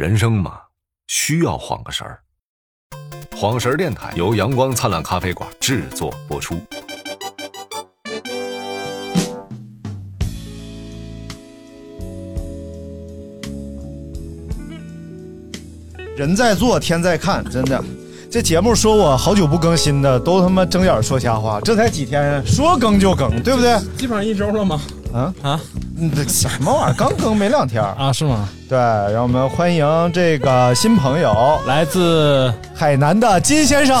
人生嘛，需要晃个神儿。晃神儿电台由阳光灿烂咖啡馆制作播出。人在做，天在看，真的。这节目说我好久不更新的，都他妈睁眼说瞎话。这才几天，说更就更，对不对？基本上一周了吗？啊啊，嗯，这什么玩意儿？刚更没两天啊？是吗？对，让我们欢迎这个新朋友，来自海南的金先生。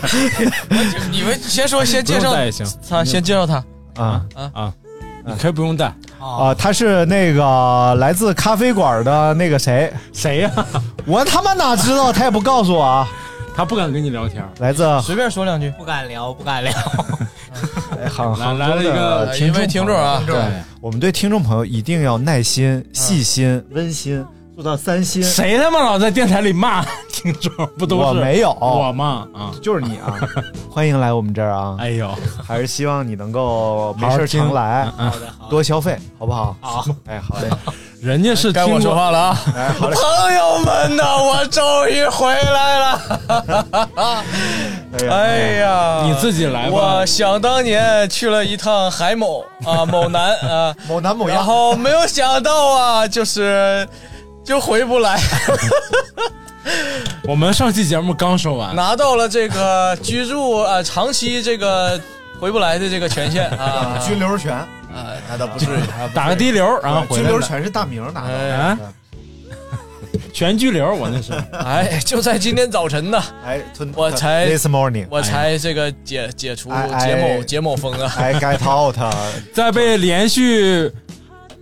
你们先说，先介绍也行，他先介绍他啊啊啊！你可以不用带啊，他是那个来自咖啡馆的那个谁谁呀？我他妈哪知道？他也不告诉我啊。他不敢跟你聊天，来自随便说两句，不敢聊，不敢聊。哎，杭杭来了一个一位听众啊，对，我们对听众朋友一定要耐心、细心、温馨，做到三星。谁他妈老在电台里骂 听众？不都是我没有我吗？啊，就是你啊！欢迎来我们这儿啊！哎呦，还是希望你能够没事常来，好的，多消费，好不好？好，哎，好嘞。人家是该我说话了啊！哎，好嘞。朋友们呐，我终于回来了。哎呀，你自己来吧。我想当年去了一趟海某啊，某南啊，某南某然后没有想到啊，就是就回不来。我们上期节目刚说完，拿到了这个居住啊，长期这个回不来的这个权限啊，居留权。啊，那倒不至于，打个滴流，然后回居留权是大名拿到的，全拘留，我那是。哎，就在今天早晨呢，哎，我才 this morning，我才这个解解除哎解某解某封啊，哎，get out，在被连续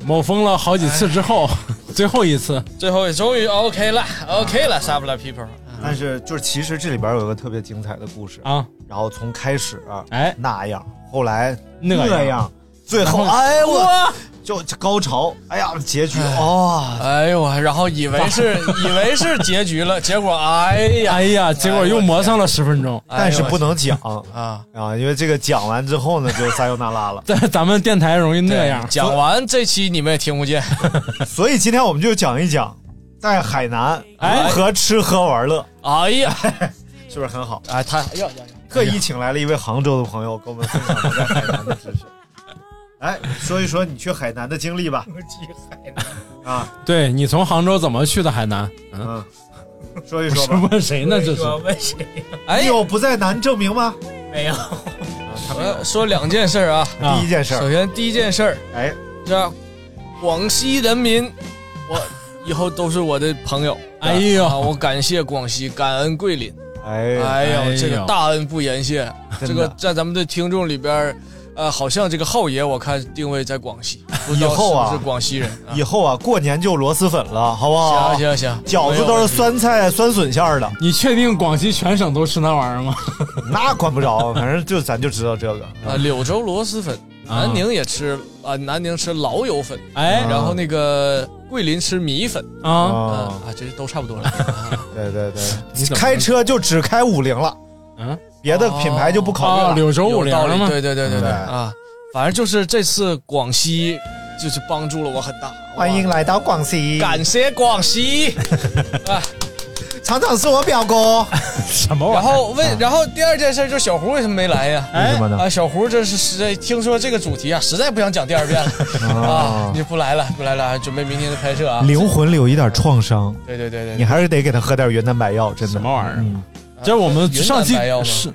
某疯了好几次之后，最后一次，最后终于 OK 了，OK 了 b l a people。但是就是其实这里边有个特别精彩的故事。啊，然后从开始哎那样，后来那样，最后哎我就高潮，哎呀结局哦，哎呦然后以为是 以为是结局了，结果哎呀。哎呀，结果又磨蹭了十分钟，但是不能讲啊。啊，因为这个讲完之后呢就撒又那拉了，在咱们电台容易那样，讲完这期你们也听不见，所以今天我们就讲一讲在海南哎。如何吃喝玩乐，哎呀，是不是很好？哎他要要特意请来了一位杭州的朋友，跟我们分享他在海南的知识。哎，说一说你去海南的经历吧。去海南啊，对你从杭州怎么去的海南？嗯，说一说是吧。问谁呢？这是问谁？哎你有不在南证明吗？没有。我说两件事啊，第一件事，首先第一件事儿，哎，这广西人民，我以后都是我的朋友。哎呦啊，我感谢广西，感恩桂林。哎哎呦，哎呦这个大恩不言谢。这个在咱们的听众里边，呃，好像这个浩爷我看定位在广西，不知道以后啊是广西人。啊以后啊，过年就螺蛳粉了，好不好？行行行，饺子都是酸菜酸笋馅儿的，你确定广西全省都吃那玩意儿吗？那管不着，反正就咱就知道这个。啊，柳州螺蛳粉，啊南宁也吃啊，南宁吃老友粉，哎然后那个桂林吃米粉，啊，啊这都差不多了。啊对对对，你开车就只开五菱了，嗯，别的品牌就不考虑啊，了。柳州五有道理，菱？对对对对对对啊，反正就是这次广西就是帮助了我很大，欢迎来到广西，感谢广西啊。厂长是我表哥。什么玩然意儿？后问，然后第二件事就是小胡为什么没来呀？为什么呢？啊，小胡这是实在听说这个主题啊，实在不想讲第二遍了啊，你就不来了，不来了，准备明天的拍摄啊。灵魂里有一点创伤，对对对对，你还是得给他喝点云南白药，真的。什么玩意儿嗯这我们上期是，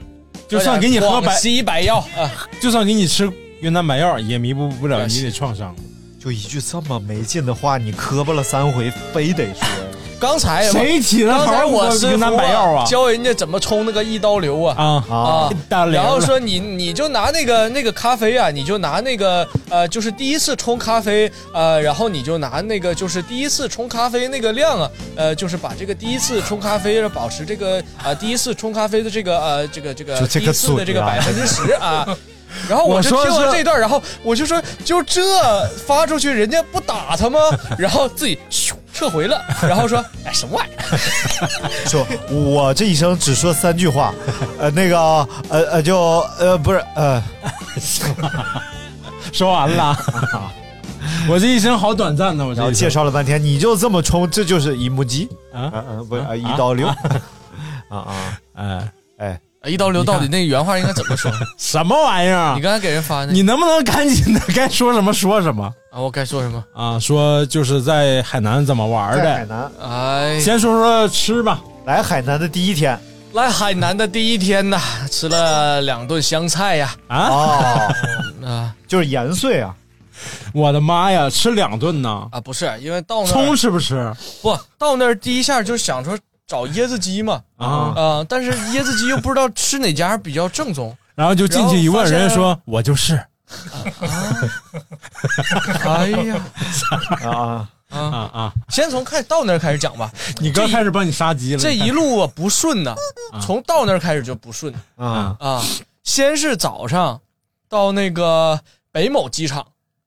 就算给你喝白，西白药啊，就算给你吃云南白药，也弥补不了你的创伤。就一句这么没劲的话，你磕巴了三回，非得说呀。刚才谁起的头刚才我是云南白药啊教人家怎么冲那个一刀流啊啊然后说你你就拿那个那个咖啡啊，你就拿那个呃，就是第一次冲咖啡呃，然后你就拿那个就是第一次冲咖啡那个量啊，呃，就是把这个第一次冲咖啡保持这个啊、第一次冲咖啡的这个呃这个这个这个第一次的这个百分之十啊。然后我就听完这段，然后我就说，就这发出去，人家不打他吗？然后自己咻撤回了，然后说，哎，什么玩意儿？说我这一生只说三句话，呃，那个呃呃就呃不是呃，说完了。我这一生好短暂呢，我这然后介绍了半天，你就这么冲，这就是一目鸡啊？啊啊不是啊一刀流。啊？啊哎哎，一刀流到底那原话应该怎么说？什么玩意儿啊你？刚才给人发的，你能不能赶紧的该说什么说什么啊，我该说什么？啊？说就是在海南怎么玩的，在海南哎，先说说吃吧。来海南的第一天来海南的第一天呐，吃了两顿香菜呀，啊，哦，啊就是盐碎啊，我的妈呀，吃两顿呢！啊，不是，因为到那葱儿吃不吃不到那儿第一下就想说找椰子鸡嘛，啊？啊，但是椰子鸡又不知道吃哪家比较正宗，然后就进去一问，人家说我就是哎呀，啊啊，啊，啊啊！先从开到那儿开始讲吧，你哥开始帮你杀鸡了，这一路啊不顺呐，从到那儿开始就不顺啊啊，先是早上到那个北某机场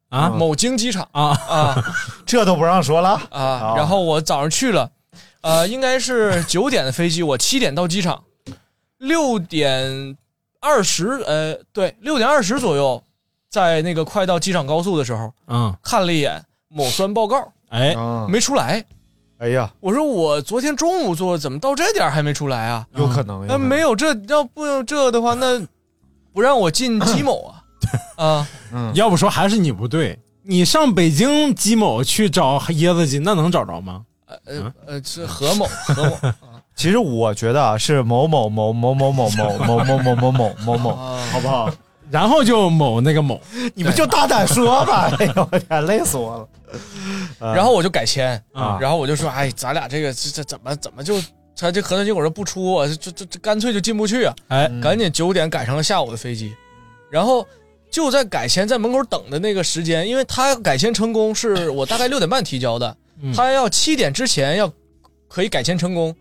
啊某京机场啊啊。这都不让说了啊，然后我早上去了，呃，应该是九点的飞机，我七点到机场，六点二十，呃，对，六点二十左右，在那个快到机场高速的时候，嗯，看了一眼某酸报告，哎，啊，没出来。哎呀，我说我昨天中午做，怎么到这点还没出来啊？有可能，那没有这，要不这的话，那不让我进机某啊？啊，要不说还是你不对，你上北京鸡某去找椰子鸡，那能找着吗？呃呃，是何某 何某其实我觉得啊，是某某某某某某某某某某某某某某，啊，好不好？然后就某那个某，你们就大胆说吧！哎呦我天，累死我了。然后我就改签啊。然后我就说，哎，咱俩这个这这怎么怎么就他这核酸结果这不出啊，这这这干脆就进不去啊，哎，赶紧九点改成了下午的飞机，然后就在改签在门口等的那个时间，因为他改签成功是我大概六点半提交的，嗯他要七点之前要可以改签成功，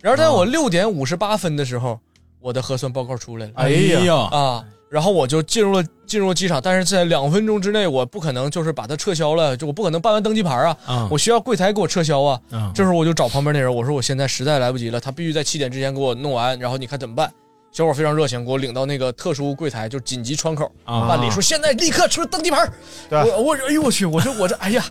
然后在我六点五十八分的时候，我的核酸报告出来了，哎呀，啊，然后我就进入了进入了机场，但是在两分钟之内，我不可能就是把它撤销了，就我不可能办完登机牌啊，啊。我需要柜台给我撤销啊。嗯这时候我就找旁边那人，我说我现在实在来不及了，他必须在七点之前给我弄完，然后你看怎么办？小伙非常热情，给我领到那个特殊柜台，就紧急窗口啊办理，说现在立刻出登机牌。对我我哎呦我去，我说我这哎呀，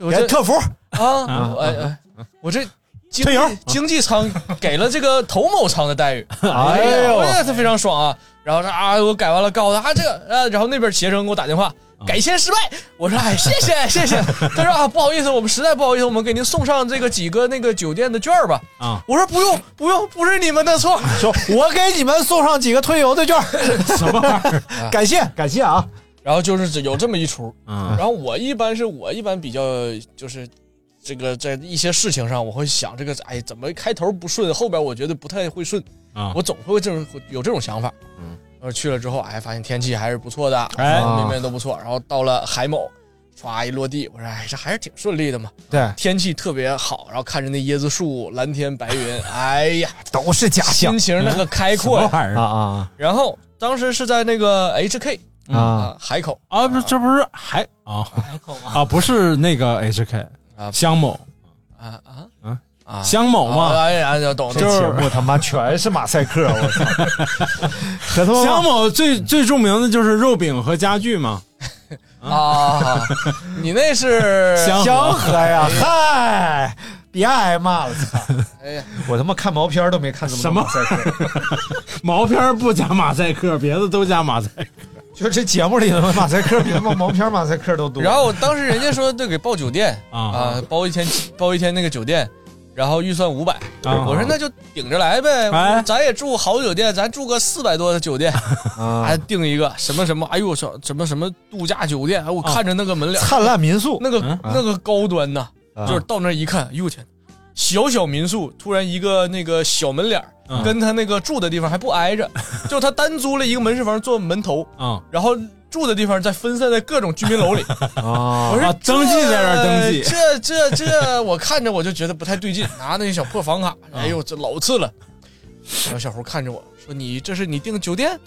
我这客服啊，哎哎，我这经济经济舱给了这个头某舱的待遇，哎呦我这他非常爽啊。然后说啊，我改完了，告诉他啊这个啊，然后那边携程给我打电话。改签失败，我说哎，谢谢 谢谢。他说啊，不好意思，我们实在不好意思，我们给您送上这个几个那个酒店的券吧。啊，我说不用不用，不是你们的错。说，我给你们送上几个退游的券，什么玩意儿？感谢感谢啊！然后就是有这么一出，嗯然后我一般是我一般比较就是这个在一些事情上，我会想这个哎怎么开头不顺，后边我觉得不太会顺，啊我总会这种有这种想法。嗯，然后去了之后，哎，发现天气还是不错的，哎方方面面都不错。然后到了海某，唰一落地，我说哎这还是挺顺利的嘛，对，天气特别好，然后看着那椰子树、蓝天白云，哎呀，都是假象心情那个开阔呀。啊么玩意儿啊然后当时是在那个 HK 啊！啊海口啊？不是，这不是海啊海口吗啊？不是那个 HK 啊香某啊啊嗯啊香某嘛，哎呀，就懂这了。节目他妈全是马赛克，我操！可他妈香某最最著名的就是肉饼和家具嘛，啊，你那是香香河呀！嗨，别挨骂了！操！哎呀，我他妈看毛片都没看这么什么马赛克，毛片不加马赛克，别的都加马赛克。就这节目里的马赛克比他妈毛片马赛克都多。然后当时人家说就给报酒店啊啊，包一天包一天那个酒店，然后预算五百。啊。我说那就顶着来呗，哎。咱也住好酒店，咱住个四百多的酒店，啊。还订一个什么什么，哎呦我操，什么什么度假酒店，哎我看着那个门脸，灿烂民宿那个嗯那个高端呐，啊就是到那一看，哎呦我天，小小民宿突然一个那个小门脸跟他那个住的地方还不挨着，就他单租了一个门市房做门头，啊然后住的地方再分散在各种居民楼里。啊我说啊登记在那儿登记这这这，我看着我就觉得不太对劲，拿那小破房卡，哎呦，这老次了。然后小胡看着我说：“你这是你订酒店？”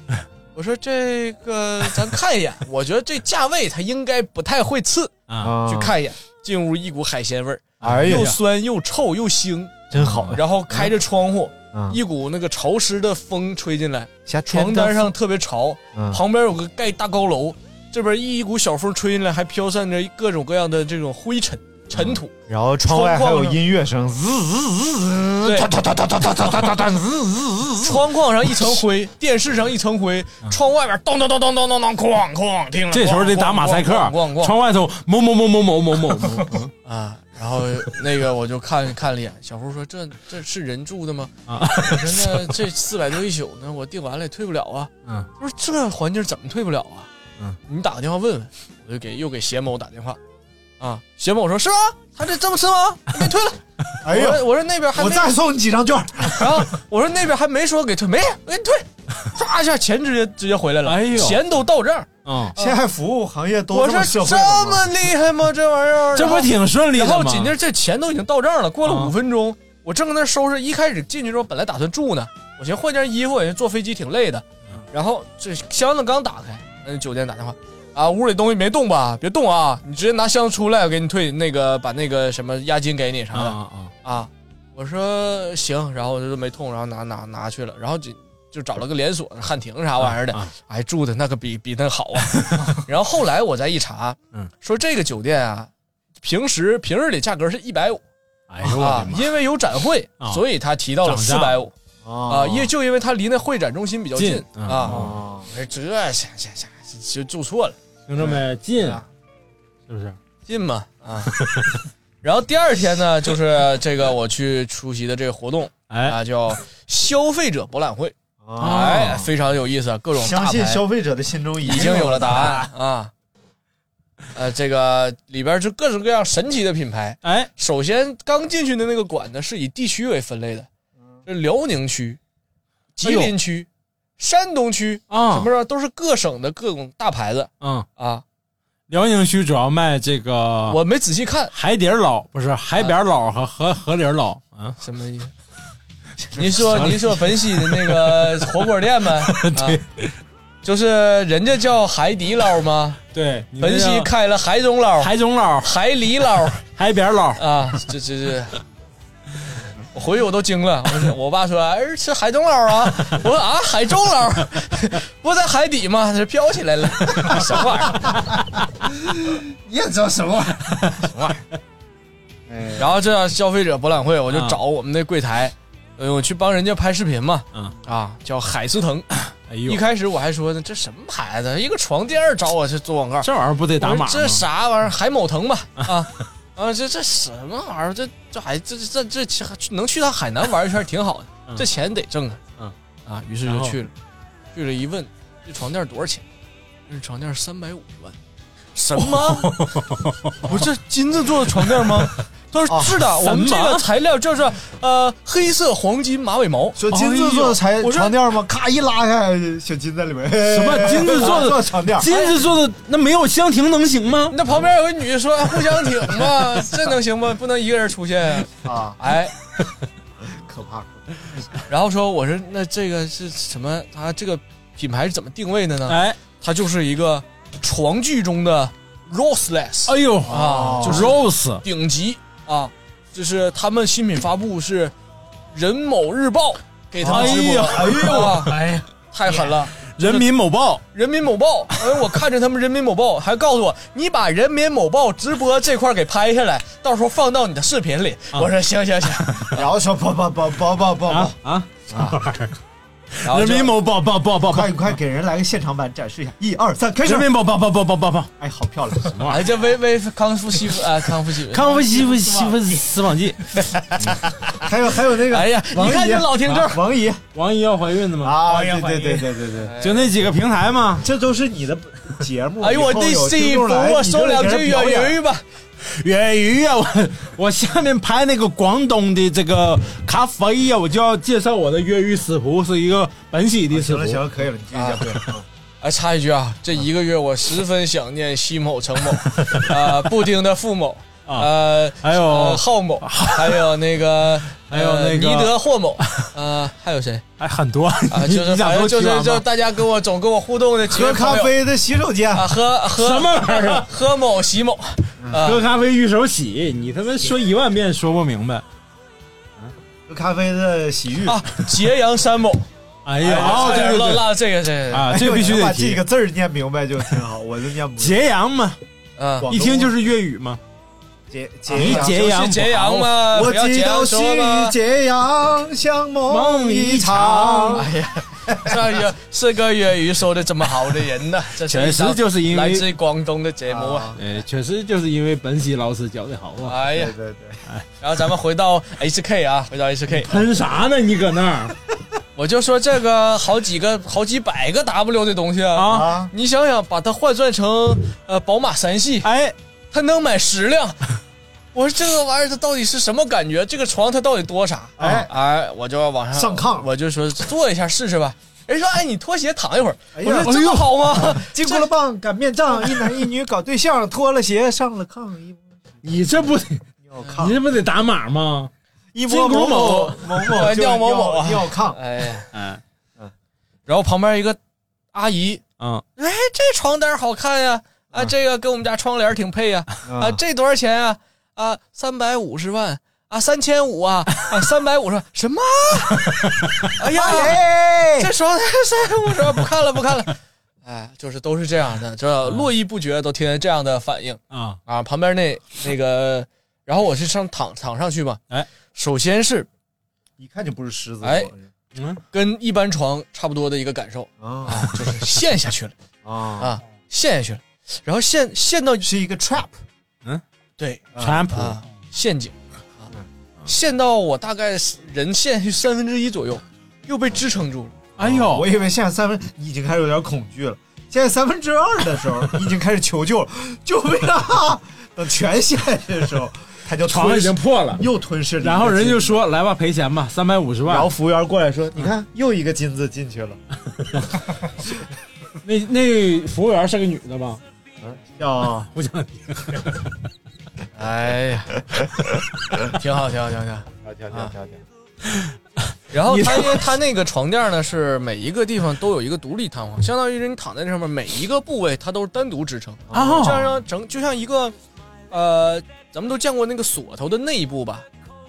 我说：“这个咱看一眼，我觉得这价位他应该不太会次。”啊，去看一眼，进屋一股海鲜味儿，哎呀又，酸又臭又腥，真好，然后开着窗户，嗯一股那个潮湿的风吹进来，夏天的床单上特别潮，嗯。旁边有个盖大高楼，这边一股小风吹进来，还飘散着各种各样的这种灰尘尘土。然后窗外还有音乐声，滋滋滋，对哒哒哒哒哒哒哒哒滋滋滋。窗框上一层灰，电视上一层灰，窗外边咚咚咚咚咚咚咚，哐哐，听了。这时候得打马赛克窗外头某某某某某某某某啊，然后那个我就看看了一眼，小胡说：“这这是人住的吗？”啊我说：“那这四百多一宿呢，我订完了也退不了啊。”嗯，他说：“这环境怎么退不了啊？”嗯，你打个电话问问。我就给又给邪某打电话，啊，行吧，我说：“是吗？他这这么吃吗？我给退了。”哎呦我，说我说那边还没我再送你几张券。然后我说那边还没说给退，没我给你退，唰一下钱直接直接回来了，哎呦钱都到账。啊，现在服务行业都我说这么社会这了吗么厉害吗？这玩意儿，这不挺顺利的吗？然后紧接着这钱都已经到账了，过了啊五分钟，我正搁那收拾，一开始进去之后本来打算住呢，我寻思换件衣服，人家坐飞机挺累的，嗯然后这箱子刚打开，那酒店打电话。啊，屋里东西没动吧？别动啊！你直接拿箱子出来，我给你退那个，把那个什么押金给你啥的。啊啊啊，啊，我说行，然后我就没动，然后拿拿拿去了，然后就就找了个连锁汉庭啥玩意儿的，啊哎，住的那个比比那好啊。然后后来我再一查，嗯，说这个酒店啊，平时平日里价格是一百五哎呦我的，妈！啊因为有展会，啊所以他提到了四百五啊，啊因为就因为他离那会展中心比较近啊。啊，我说这这这这就住错了，听着没？进啊是不是？进嘛啊。然后第二天呢，就是这个我去出席的这个活动哎，啊，叫消费者博览会。啊哎，非常有意思，各种大相信牌消费者的心中已已经有了答案啊。呃，这个里边是各种各样神奇的品牌。哎，首先刚进去的那个馆呢，是以地区为分类的，这辽宁区、吉林区、山东区啊什么的都是各省的各种大牌子嗯，啊。辽宁区主要卖这个我没仔细看海底捞，不是海边捞和河河里捞啊。什么意思。您说 您说本溪的那个 火锅店吗？对啊，就是人家叫海底捞吗？对，本溪开了海中捞、海中捞、海里捞。海边捞，啊，这这这，我回去我都惊了。我说我爸说儿吃海中捞啊，我说啊海中捞，不在海底吗？这飘起来了，什么玩意儿？你也知道什么玩意儿？然后这消费者博览会，我就找我们那柜台，呃，我去帮人家拍视频嘛，嗯啊，叫海思腾。哎呦一，开始我还说呢，这什么牌子？一个床垫找我去做广告，这玩意儿不得打码吗？这啥玩意儿？海某腾吧？啊啊，这这什么玩意儿？这这还这这这这能去趟海南玩一圈挺好的，嗯这钱得挣啊。嗯啊，于是就去了，去了一问，这床垫多少钱？这床垫三百五十万。什么？不是金子做的床垫吗？他说是的，我们这个材料就是呃黑色黄金马尾毛。说金子做的才哎呦床垫吗？咔一拉开，小金在里面。什么金子做的 床垫？金子做的那没有香亭能行吗？那旁边有个女的说互相挺嘛，这能行吗？不能一个人出现啊，哎，可怕！然后说我说那这个是什么？它这个品牌是怎么定位的呢？哎，它就是一个床具中的 Roseless 哎呦啊，就是 Rose 顶级啊，就是他们新品发布是人某日报给他们直播，哎呦啊哎呀，太狠了。人民某报。人民某报，哎，我看着他们人民某报还告诉我，你把人民某报直播这块给拍下来，到时候放到你的视频里。我说行行行，然后说不不不不不不啊不，啊，然后就人民某报报报报报快，快给人来个现场版展示一下！一二三，开始人！民报报报报报报报，哎，好漂亮！哎，这微微康复西服啊，康复西服，康复西服西服私访记，还有还有那个，哎呀，王姨一看这老听众。王姨王姨要怀孕的吗？啊，对怀孕对对对对对，就那几个平台嘛，这都是你的节目。哎呦，我的媳妇，我说两句粤语吧。粤语啊，我 我下面拍那个广东的这个咖啡呀，我就要介绍我的粤语师傅，是一个本溪的师傅。行了行了，可以了，你继续讲。对 哎，插一句啊，这一个月我十分想念西某、程某，啊，布丁的付某，呃，还有呃浩某，还有那个，还有那个呃尼德霍某，呃，还有谁哎，很多啊？你 就是就是？就大家跟我总跟我互动的喝咖啡的洗手间啊，喝喝什么玩意儿？喝某洗某，啊喝咖啡遇手洗，你他妈说一万遍说不明白。喝咖啡的洗浴啊，揭阳山某，哎呀，哎哦，对对对，拉拉这个这个啊，这必须得哎把这提个。字儿念明白就挺好，我就念不。揭阳嘛，啊，广东一听就是粤语嘛。揭你揭揭阳是揭阳嘛？我不要这记到细雨。揭阳，像梦一场。哎呀，这也是个粤语说的这么好的人呢，这 确实就是因为来自广东的节目啊。呃，确实就是因为本溪老师教的好啊。哎呀对，对对，然后咱们回到 HK 啊，回到 HK，喷啥呢？你搁那儿我就说这个好几个、好几百个 W 的东西啊，啊？啊，你想想，把它换算成呃宝马三系，哎，它能买十辆。我说这个玩意儿它到底是什么感觉？这个床它到底多啥？哎哎，我就要往上上炕我就说坐一下试试吧。人说哎，你脱鞋躺一会儿。哎呀我说这么好吗？金箍了棒擀面杖，一男一女搞对象，脱了鞋上了炕，一你这不得你，这不得打码吗？一摸某某某某尿某某啊尿炕，哎，哎，然后旁边一个阿姨，嗯，哎，这床单好看呀，啊，这个跟我们家窗帘挺配呀，啊，啊，这多少钱呀？啊，三百五十万啊，三千五啊，啊，三百五十万什么？哎呀，哎，这床单三百五十万不看了不看了，哎，就是都是这样的，这络绎不绝，都听见这样的反应啊，啊。旁边那那个，然后我是上躺躺上去嘛，哎，首先是一看就不是狮子座，哎嗯，跟一般床差不多的一个感受啊。啊，就是陷下去了。啊，啊，陷下去了，然后陷陷到是一个 trap，对川普啊陷阱啊，陷到我大概人陷去三分之一左右，又被支撑住了。哎呦我，以为现在三分，你已经开始有点恐惧了。现在三分之二的时候，你已经开始求救了，救命啊！等全陷下去的时候，他就床已经破了，又吞噬了然后人就，说来吧，赔钱吧，三百五十万。然后服务员过来说：“你看，又一个金子进去了。那那服务员是个女的吧？” 要 不想听。哎呀，挺好，挺好，挺好，挺好。挺好，挺好，挺好，然后你它因为它那个床垫呢是每一个地方都有一个独立弹簧，相当于是你躺在那上面，每一个部位它都是单独支撑，啊这样让整就像一个呃，咱们都见过那个锁头的内部吧，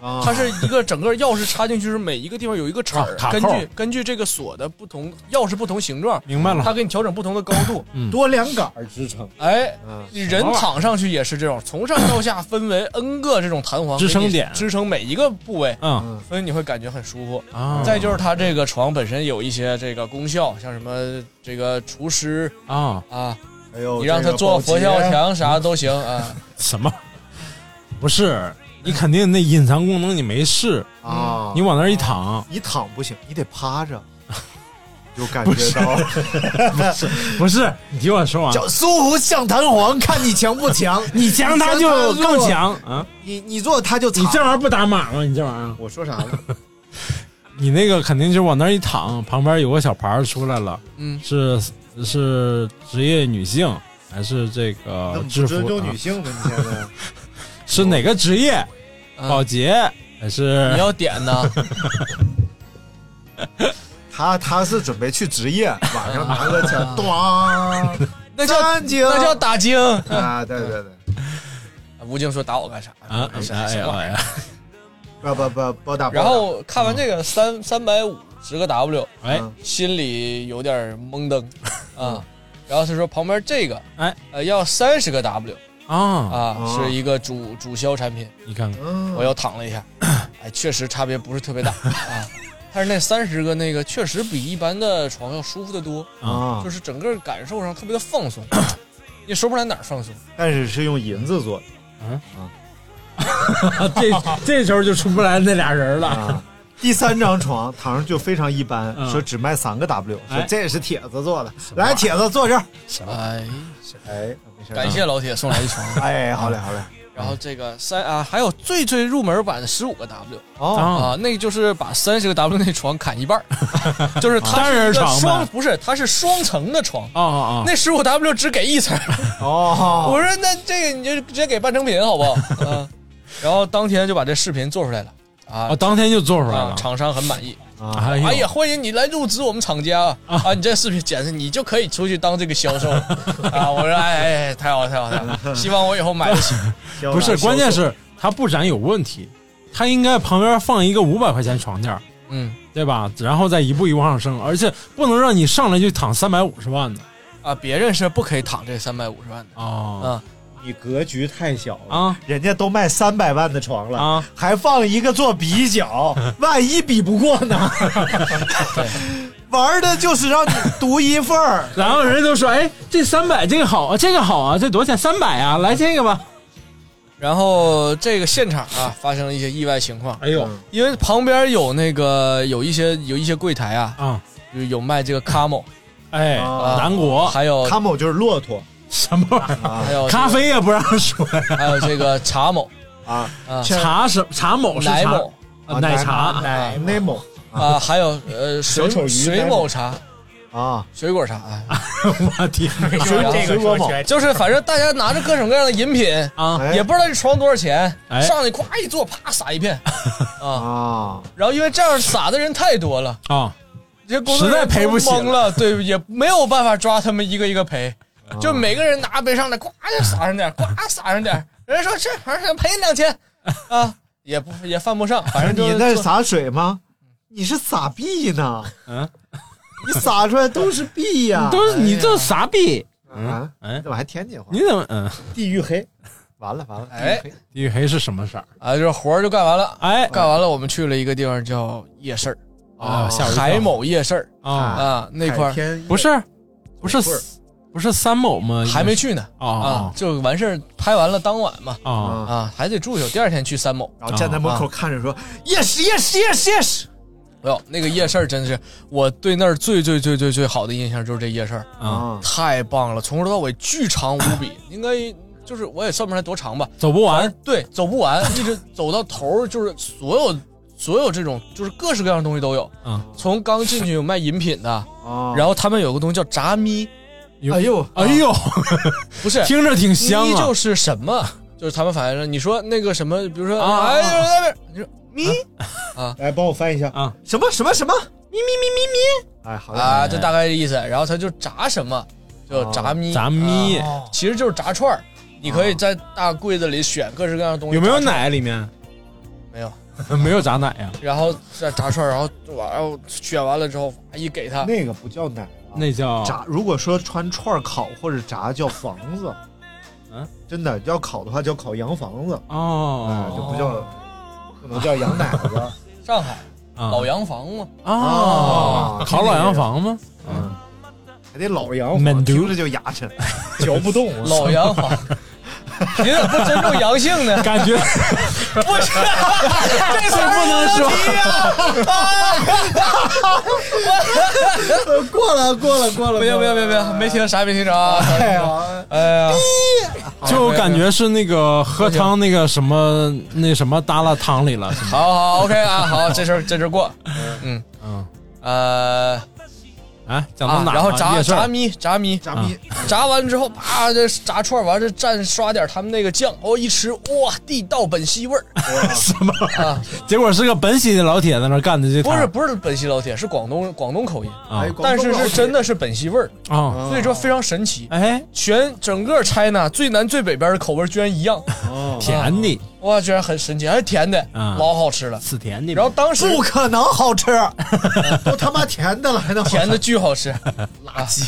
啊它是一个整个钥匙插进去是每一个地方有一个齿儿啊，根据根据这个锁的不同钥匙不同形状，明白了它给你调整不同的高度。多两杆儿支撑。哎，嗯你人躺上去也是这种，从上到下分为 N 个这种弹簧支撑点支撑每一个部位，嗯所以你会感觉很舒服。啊，再就是它这个床本身有一些这个功效，像什么这个除湿啊啊，还有你让它做佛跳墙啥都行啊。什么？不是，你肯定那隐藏功能你没试，啊，你往那儿一躺，你躺不行，你得趴着，有感觉到 不是不是你听我说完，叫苏湖像弹簧，看你强不强。你强他就更强啊！你你做他就你这玩意儿不打码吗？你这玩意儿，我说啥了？你那个肯定就是往那儿一躺，旁边有个小牌出来了，嗯，是是职业女性还是这个么制服女？性的？你现在是哪个职业？啊保洁还是你要点呢，他他是准备去职业，晚上拿个枪，咣，那叫三井那叫打精。啊，对对对，吴京说打我干啥？啊？啥哎呀哎呀！不不不不打。然后看完这个三三百五十个 W，哎嗯心里有点懵登 啊。然后他说旁边这个，哎，呃，要三十个 W 啊，啊，哦。是一个主主销产品。你看看，嗯我又躺了一下，哎，确实差别不是特别大。啊。但是那三十个那个确实比一般的床要舒服的多，啊。就，是整个感受上特别的放松，你说不出来哪儿放松。但是是用银子做的。嗯？啊。这这时候就出不来那俩人了。啊，第三张床躺上就非常一般，嗯。说只卖三个 W，说哎。这是铁子做的，来铁子坐这儿。哎，哎，感谢老铁送来一床。哎，好嘞好嘞。然后这个三啊，还有最最入门版的十五个 W 哦，啊啊，那个就是把三十个 W 那床砍一半儿，就是它单人床双，不是，它是双层的床。啊啊啊！那十五 W 只给一层，哦，我说那这个你就直接给半成品好不好？嗯，然后当天就把这视频做出来了啊啊，当天就做出来了，。啊厂商很满意。啊，哎呀，欢迎你来入职我们厂家啊！啊，你这视频简直你就可以出去当这个销售 啊！我说哎哎，哎太好太好太好，希望我以后买得起。不是，关键是它布展有问题，它应该旁边放一个五百块钱床垫，嗯对吧？然后再一步一步往上升，而且不能让你上来就躺三百五十万的啊，别人是不可以躺这三百五十万的啊啊。你格局太小了啊！人家都卖三百万的床了啊，还放一个做比较，万一比不过呢？玩的就是让你独一份儿。然后人家都说：“哎，这三百这个好啊，这个好啊，这多少钱？三百啊，来这个吧。然后这个现场啊，发生了一些意外情况”，哎呦因为旁边有那个有一些有一些柜台啊，啊！有有卖这个 Camo，哎，啊南国还有卡某就是骆驼什么玩意儿？还有咖啡也不让说呀？还有这个茶某。啊，啊茶什茶某是茶奶某。啊奶茶。奶奶某。啊，还有呃水水某某。茶。啊，水果茶，哎。我天哪！水这个说某就是反正大家拿着各种各样的饮品，啊。哎。也不知道这床多少钱，哎。上去咵一坐，啪撒一片 啊，啊，然后因为这样撒的人太多了，啊！这工作实在赔不起了，对，也没有办法抓他们一个一个赔，啊就每个人拿杯上来，呱就撒上点，呱撒上点，人家说这玩意儿赔你两千啊，也不也犯不上，反正就你那是洒水吗？你是撒币呢？嗯，你撒出来都是币呀！都是你这啥币！啊，嗯怎么还天津话？你怎么嗯？地狱黑，完了完了，哎地狱黑是什么色儿？啊，就是活儿就干完了，哎干完了，我们去了一个地方叫夜市儿啊，海某夜市儿啊，啊，那块儿不是不是不是三某吗？还没去呢。啊啊，就完事儿拍完了当晚嘛。啊。啊，啊，还得住宿，第二天去三某。然后站在门口看着说：“yes yes yes yes。哎呦，那个夜市儿真是我对那儿最最最最最好的印象就是这夜市儿，啊，啊，太棒了，从头到尾巨长无比，应该就是我也算不出来多长吧，走不完。对，走不完，一直走到头，就是所有所有这种就是各式各样的东西都有，啊！从刚进去有卖饮品的，啊然后他们有个东西叫炸咪，哎呦，哎呦，不是听着挺香啊咪就！是什么？就是他们反映了，你说那个什么，比如说，啊哎，那边，你说咪啊 来帮我翻译一下啊，什么什么什么咪咪咪咪咪，哎，好嘞啊，这大概的意思。然后他就炸什么，就炸咪，炸咪啊其实就是炸串儿。你可以在大柜子里选各式各样的东西，有没有？奶里面？没有。没有炸奶呀？然后再炸串儿，然后完，然后选完了之后一给他，那个不叫奶啊，那叫炸。如果说穿串烤或者炸叫房子，嗯，真的要烤的话叫烤洋房子，哎，哦，就不叫不能叫羊奶子。上海啊老洋房嘛，啊，烤老洋房吗？嗯，还得老洋房，听着就牙碜，嚼不动。老洋房。你怎么不尊重阳性呢？感觉 不是，这词不能说。过了，过了，过了，不行不行不行不行，没听啥也没听着啊！哎呀，哎呀，就感觉是那个喝汤那个什么那什么耷拉汤里了。好好 OK 啊，好，这事儿这事儿过，嗯。嗯，呃哎，讲到啊，哪儿了？然后炸炸咪炸咪炸逼，炸完之后，啪，这炸串完这蘸刷点他们那个酱，哦，一吃哇，地道本溪味儿 什么？啊！结果是个本溪的老铁在那干的这不是不是本溪老铁，是广东广东口音，但是是真的是本溪味儿，啊！所以说非常神奇。哎，全整个 China 最南最北边的口味居然一样，哦，甜的，哇，居然很神奇，还是甜的，嗯老好吃了。死甜的。然后当时不可能好吃，都他妈甜的了，还能好吃甜的巨好吃，垃圾。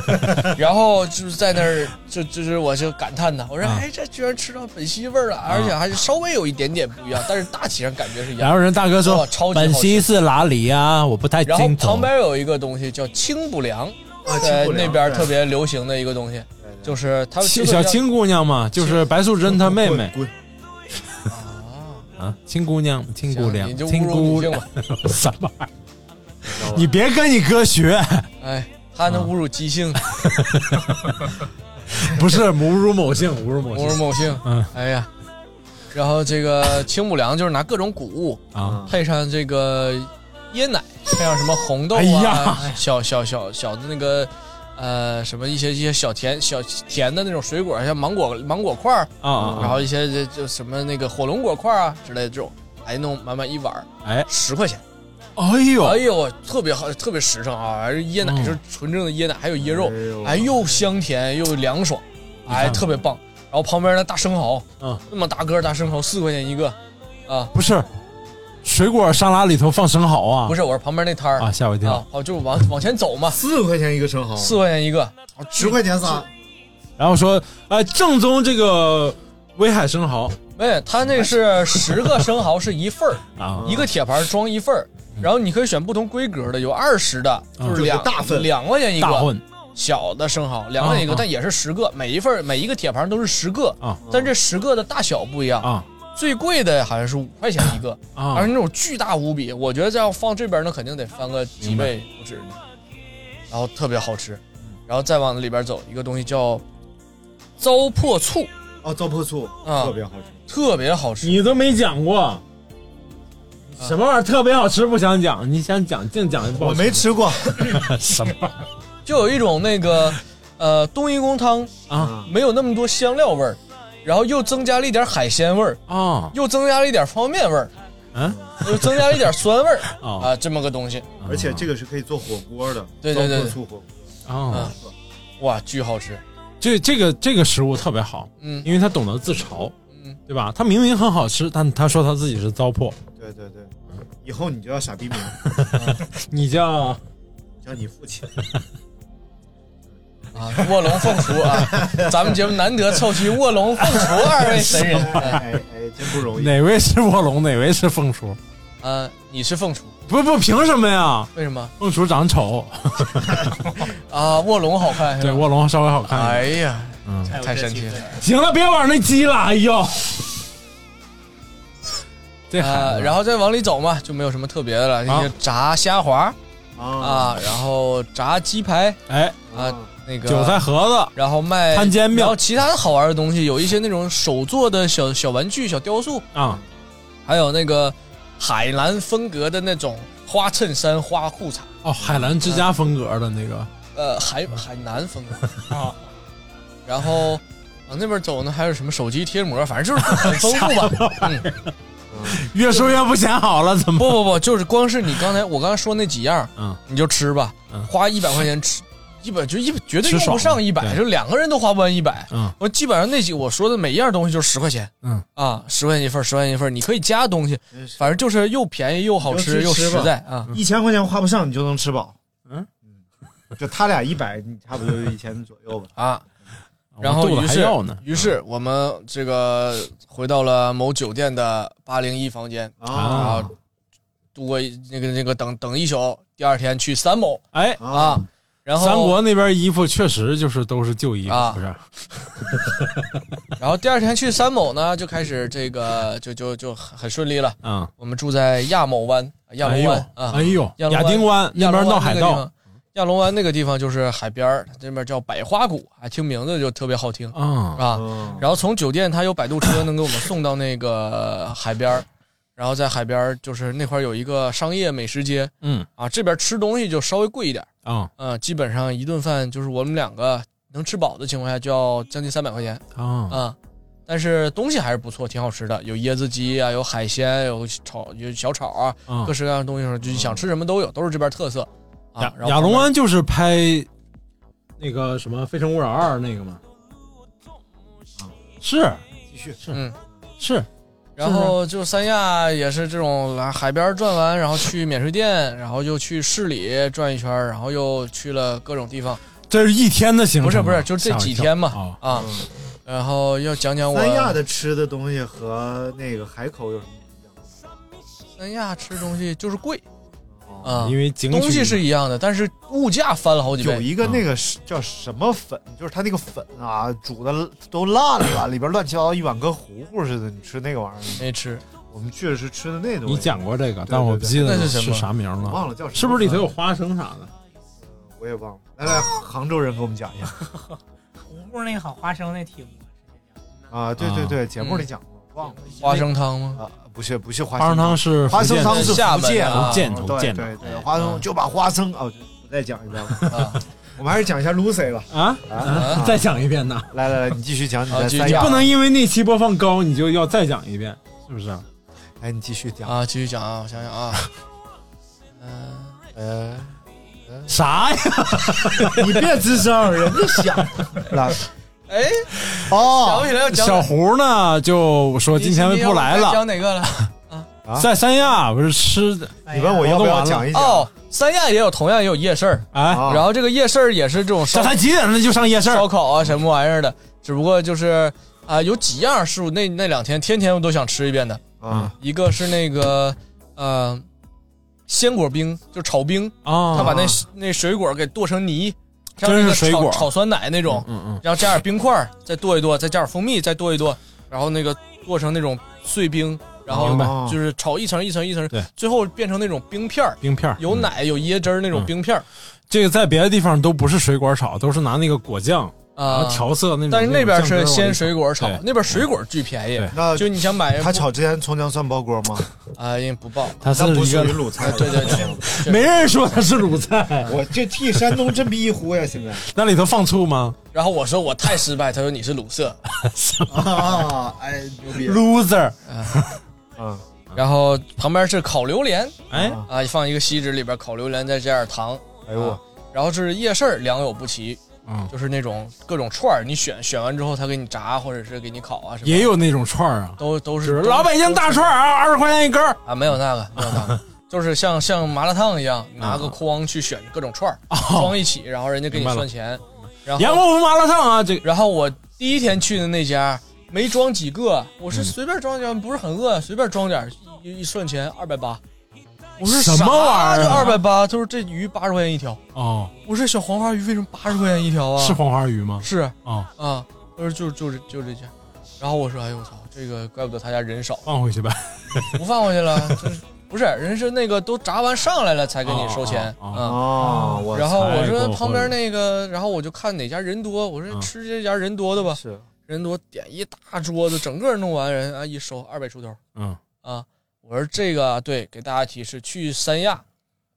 然后就是在那儿，就就是我就感叹呐，我说啊哎，这居然吃到本溪味儿了，而且还是稍微有一点点不一样，但是大体上感觉是一样。然后人大哥说哇超：“级好吃本溪是哪里呀？我不太然后清楚。”旁边有一个东西叫清补凉，啊在清补凉那边对特别流行的一个东西，就是他们小小青姑娘嘛，就是白素贞她妹妹。滚，啊，亲姑娘，亲姑娘，你就亲姑娘。什么玩意儿？你别跟你哥学，哎，他能侮辱姬姓，不是侮辱某姓，侮辱某侮辱姓某姓。嗯。哎呀，然后这个清补凉就是拿各种谷物啊，配上这个椰奶，配上什么红豆啊，哎呀。小小小小的那个呃什么一些一些小甜小甜的那种水果，像芒果芒果块儿啊啊然后一些这就什么那个火龙果块儿啊之类的这种，哎弄满满一碗儿，哎，十块钱。哎呦，哎呦，特别好，特别实诚啊！而椰奶嗯。是纯正的椰奶，还有椰肉哎，哎，又香甜又凉爽，哎，特别棒。然后旁边那大生蚝，嗯，那么大个儿大生蚝，四块钱一个，啊，不是，水果沙拉里头放生蚝啊？不是，我是旁边那摊儿。啊，吓我一跳。啊，好，就往往前走嘛，四块钱一个生蚝，四块钱一个，十块钱仨。然后说，呃，正宗这个威海生蚝。哎，他那是十个生蚝是一份儿，啊，一个铁盘装一份儿，然后你可以选不同规格的，有二十的，就是就是两大份。两块钱一个，大份。小的生蚝两块钱一个，但也是十个，每一份每一个铁盘都是十个，啊。但这十个的大小不一样，啊最贵的好像是五块钱一个，啊而且那种巨大无比，我觉得这要放这边那肯定得翻个几倍不止。然后特别好吃，然后再往里边走，一个东西叫糟粕醋，哦，糟粕醋啊特别好吃。特别好吃。你都没讲过。什么玩意儿特别好吃？不想讲，你想讲净讲不好我没吃过，什么就有一种那个呃冬阴功汤啊没有那么多香料味儿，然后又增加了一点海鲜味儿，啊又增加了一点方便味儿，嗯又增加了一点酸味儿啊 啊，这么个东西，而且这个是可以做火锅的。对对对糟粕醋火锅。啊！哇，巨好吃。这这个这个食物特别好，嗯因为他懂得自嘲，嗯，对吧？他明明很好吃，但他说他自己是糟粕。对对对，以后你就叫傻逼名，你叫叫你父亲。啊，卧龙凤雏啊，咱们节目难得凑齐卧龙凤雏二位神人。哎哎哎，真不容易。哪位是卧龙，哪位是凤雏？呃，你是凤雏，不不，凭什么呀？为什么凤雏长得丑，啊？卧龙好看是对，卧龙稍微好看哎。呀，嗯，太神奇了。行了，别玩那鸡了，哎呦，这孩呃，子，然后再往里走嘛，就没有什么特别的了，那些炸虾滑啊啊，然后炸鸡排哎，啊，那个韭菜盒子，然后卖摊煎饼然后其他的好玩的东西有一些那种手做的小小玩具、小雕塑，啊，还有那个海蓝风格的那种花衬衫、花裤衩，哦，海蓝之家风格的那个，呃，海海南风格 啊。然后往那边走呢，还有什么手机贴膜，反正就是很丰富吧。嗯，越说越不显好了，怎么？不不不，就是光是你刚才我刚才说那几样，嗯，你就吃吧，嗯花一百块钱吃。一百就一绝对用不上一百，就两个人都花不完一百。嗯我基本上那几我说的每一样东西就十块钱，嗯啊，十块钱一份，十块钱一份，你可以加东西，反正就是又便宜又好吃又实在啊。一千块钱花不上，你就能吃饱。嗯就他俩一百，你差不多就一千左右吧。啊，然后于是还要呢，于是我们这个回到了某酒店的八零一房间，啊度过那个那个等等一宿，第二天去三某哎，啊，然后三国那边衣服确实就是都是旧衣服，啊。不是？然后第二天去三某呢，就开始这个就就就很很顺利了。嗯，我们住在亚某湾，亚龙湾啊，哎呦，亚龙亚丁湾那边闹海盗。那个地方，亚龙湾那个地方就是海边儿，这边叫百花谷，啊听名字就特别好听啊，啊。嗯然后从酒店，它有摆渡车能给我们送到那个海边儿，然后在海边儿就是那块儿有一个商业美食街嗯。啊，这边吃东西就稍微贵一点，啊啊，基本上一顿饭就是我们两个能吃饱的情况下就要将近三百块钱啊啊。但是东西还是不错，挺好吃的，有椰子鸡啊，有海鲜，有炒有小炒啊，啊各！式各样的东西，就想吃什么都有，都是这边特色啊亚。亚龙湾就是拍那个什么《非诚勿扰二》那个吗？是继续是嗯，是，然后就三亚也是这种来海边转完，然后去免税店，然后又去市里转一圈，然后又去了各种地方。这是一天的行程，不是不是，就是这几天嘛啊。然后要讲讲我三亚的吃的东西和那个海口有什么不一样？三亚吃东西就是贵啊哦，因为景区东西是一样的，但是物价翻了好几倍。有一个那个是叫什么粉，就是它那个粉啊，煮的都烂了，里边乱七八糟一碗跟糊糊似的。你吃那个玩意儿？没吃，我我们去的是吃的那东西。你讲过这个，对但我不记得是什么啥名了，忘了叫什么是不是里头有花生啥的？我也忘了。来来，杭州人给我们讲一下 糊糊那个好花生那题目，啊！对对对，节目里讲过，忘了花生汤吗？啊，不是不是花花生汤是花生汤是福建啊福建对福建对对，花生就把花生哦，我再讲一遍吧。啊，我们还是讲一下 Lucy 吧。啊啊再讲一遍呢？来来来，你继续讲你再继续在三亚不。能因为那期播放高，你就要再讲一遍，是不是？哎，你继续讲。啊，继续讲啊，我想想啊，嗯、呃，啥呀？你别吱声，人家想。来哎，想哦。不，起来要讲小胡呢就说今天不来了，讲哪个了？啊？在三亚不是吃的，你问我要不要讲一讲？哦，三亚也有，同样也有夜市儿，然后这个夜市儿也是这种烧这才几点了就上夜市烧烤啊什么玩意儿的，只不过就是啊、有几样是我那那两天天天我都想吃一遍的，啊。一个是那个呃鲜果冰，就炒冰，啊？他把那那水果给剁成泥，像真那个是水果炒炒酸奶那种，嗯嗯然后加点冰块儿，再剁一剁，再加点蜂蜜，再剁一剁，然后那个剁成那种碎冰，然后就是炒一层一层一层对，最后变成那种冰片儿，冰片儿有嗯。奶有椰汁儿那种嗯。冰片儿。这个在别的地方都不是水果炒，都是拿那个果酱然啊后。调色那种。但是那边是鲜鲜水果炒，那边水果巨便宜，那就你想买他炒之前葱姜蒜爆锅吗？啊，因为不爆，他是不一个属于鲁菜。对对 对，没人说他是鲁菜，我就替山东振臂一呼呀！现在那里头放醋吗然后我说我太失败，他说你是鲁色，啊，哎，牛逼！？loser，嗯，然后旁边是烤榴莲哎，啊，放一个锡纸里边烤榴莲，再加点糖，哎呦啊，然后是夜市良莠不齐，嗯，就是那种各种串儿，你选选完之后，他给你炸或者是给你烤啊什么，也有那种串儿啊，都都是是老北京大串儿啊，二十块钱一根儿。啊，没有那个，没有那个，就是像像麻辣烫一样，拿个筐去选各种串儿，装一起，然后人家给你算钱，然杨后国福麻辣烫啊，这。个然后我第一天去的那家没装几个，我嗯。是随便装点，不是很饿，随便装点，一一算钱二百八，我说什么玩意儿啊？二百八，他说这鱼八十块钱一条，哦，我说小黄花鱼为什么八十块钱一条啊？是黄花鱼吗？是。哦，啊，他说就就这就这家，然后我说哎呦我操，这个怪不得他家人少，放回去呗。不放回去了，就是不是人是那个都炸完上来了才给你收钱。哦哦啊。哦，然后我说旁边那个，然后我就看哪家人多，我说嗯。吃这家人多的吧，是。人多点一大桌子，整个弄完人啊一收二百出头。嗯，啊。我说这个啊对，给大家提示，去三亚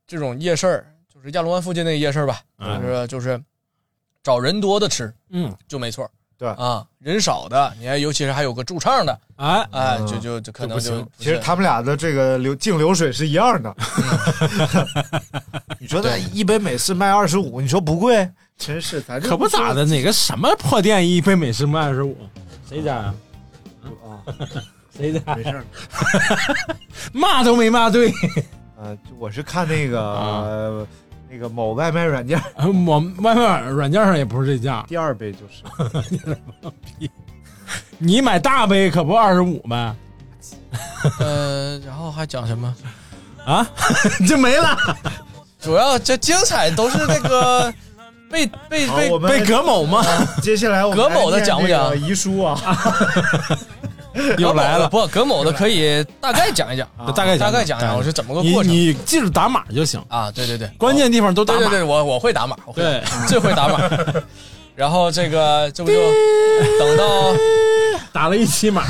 这种夜市儿，就是亚龙湾附近那个夜市儿吧，嗯就是就是找人多的吃嗯，就没错。对啊，人少的，你看，尤其是还有个驻唱的，哎，哎，嗯就就就可能就行其实他们俩的这个流净流水是一样的。你说那一杯美式卖二十五，你说不贵？真是，咱这可不咋的，哪个什么破店一杯美式卖二十五？谁家呀？啊，谁的？没事儿。骂都没骂对。呃，就我是看那个、啊呃那个某外卖软件，某外卖软件上也不是这价，第二杯就是。你买大杯可不二十五呗？呃，然后还讲什么？啊，就没了，主要这精彩都是那个被被，被被葛某吗？接下来我们葛某的讲不讲这个遗书啊？又来了，不，葛某的可以大概讲一讲，啊大概大概讲一讲我是怎么个过程你记住打码就行，啊？对对对，关键地方都打码。对对对，我我会打码，我会打对最会打码。然后这个这不就等到打了一期码，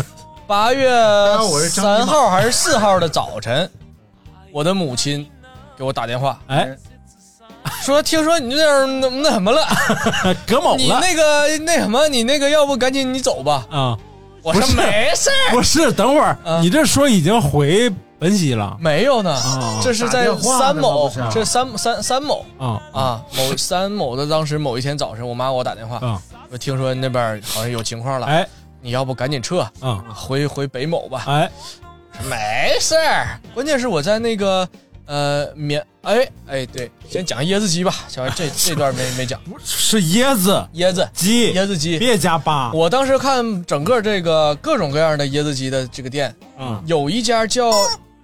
八月三号还是四号的早晨，我的母亲给我打电话哎，说，听说你这样那那什么了，葛某了你那个那什么，你那个要不赶紧你走吧。啊！我说不是没事儿，不是，等会儿啊你这说已经回本溪了。没有呢啊，这是在三某这三三三某。啊啊，某三某的当时某一天早晨，我妈给我打电话，啊！我听说那边好像有情况了，哎。你要不赶紧撤，嗯。回回北某吧。哎，没事儿，关键是我在那个呃免哎哎对，先讲椰子鸡吧，小孩这 这段没没讲不是椰子椰子鸡，椰子鸡。别加八我当时看整个这个各种各样的椰子鸡的这个店，嗯！有一家叫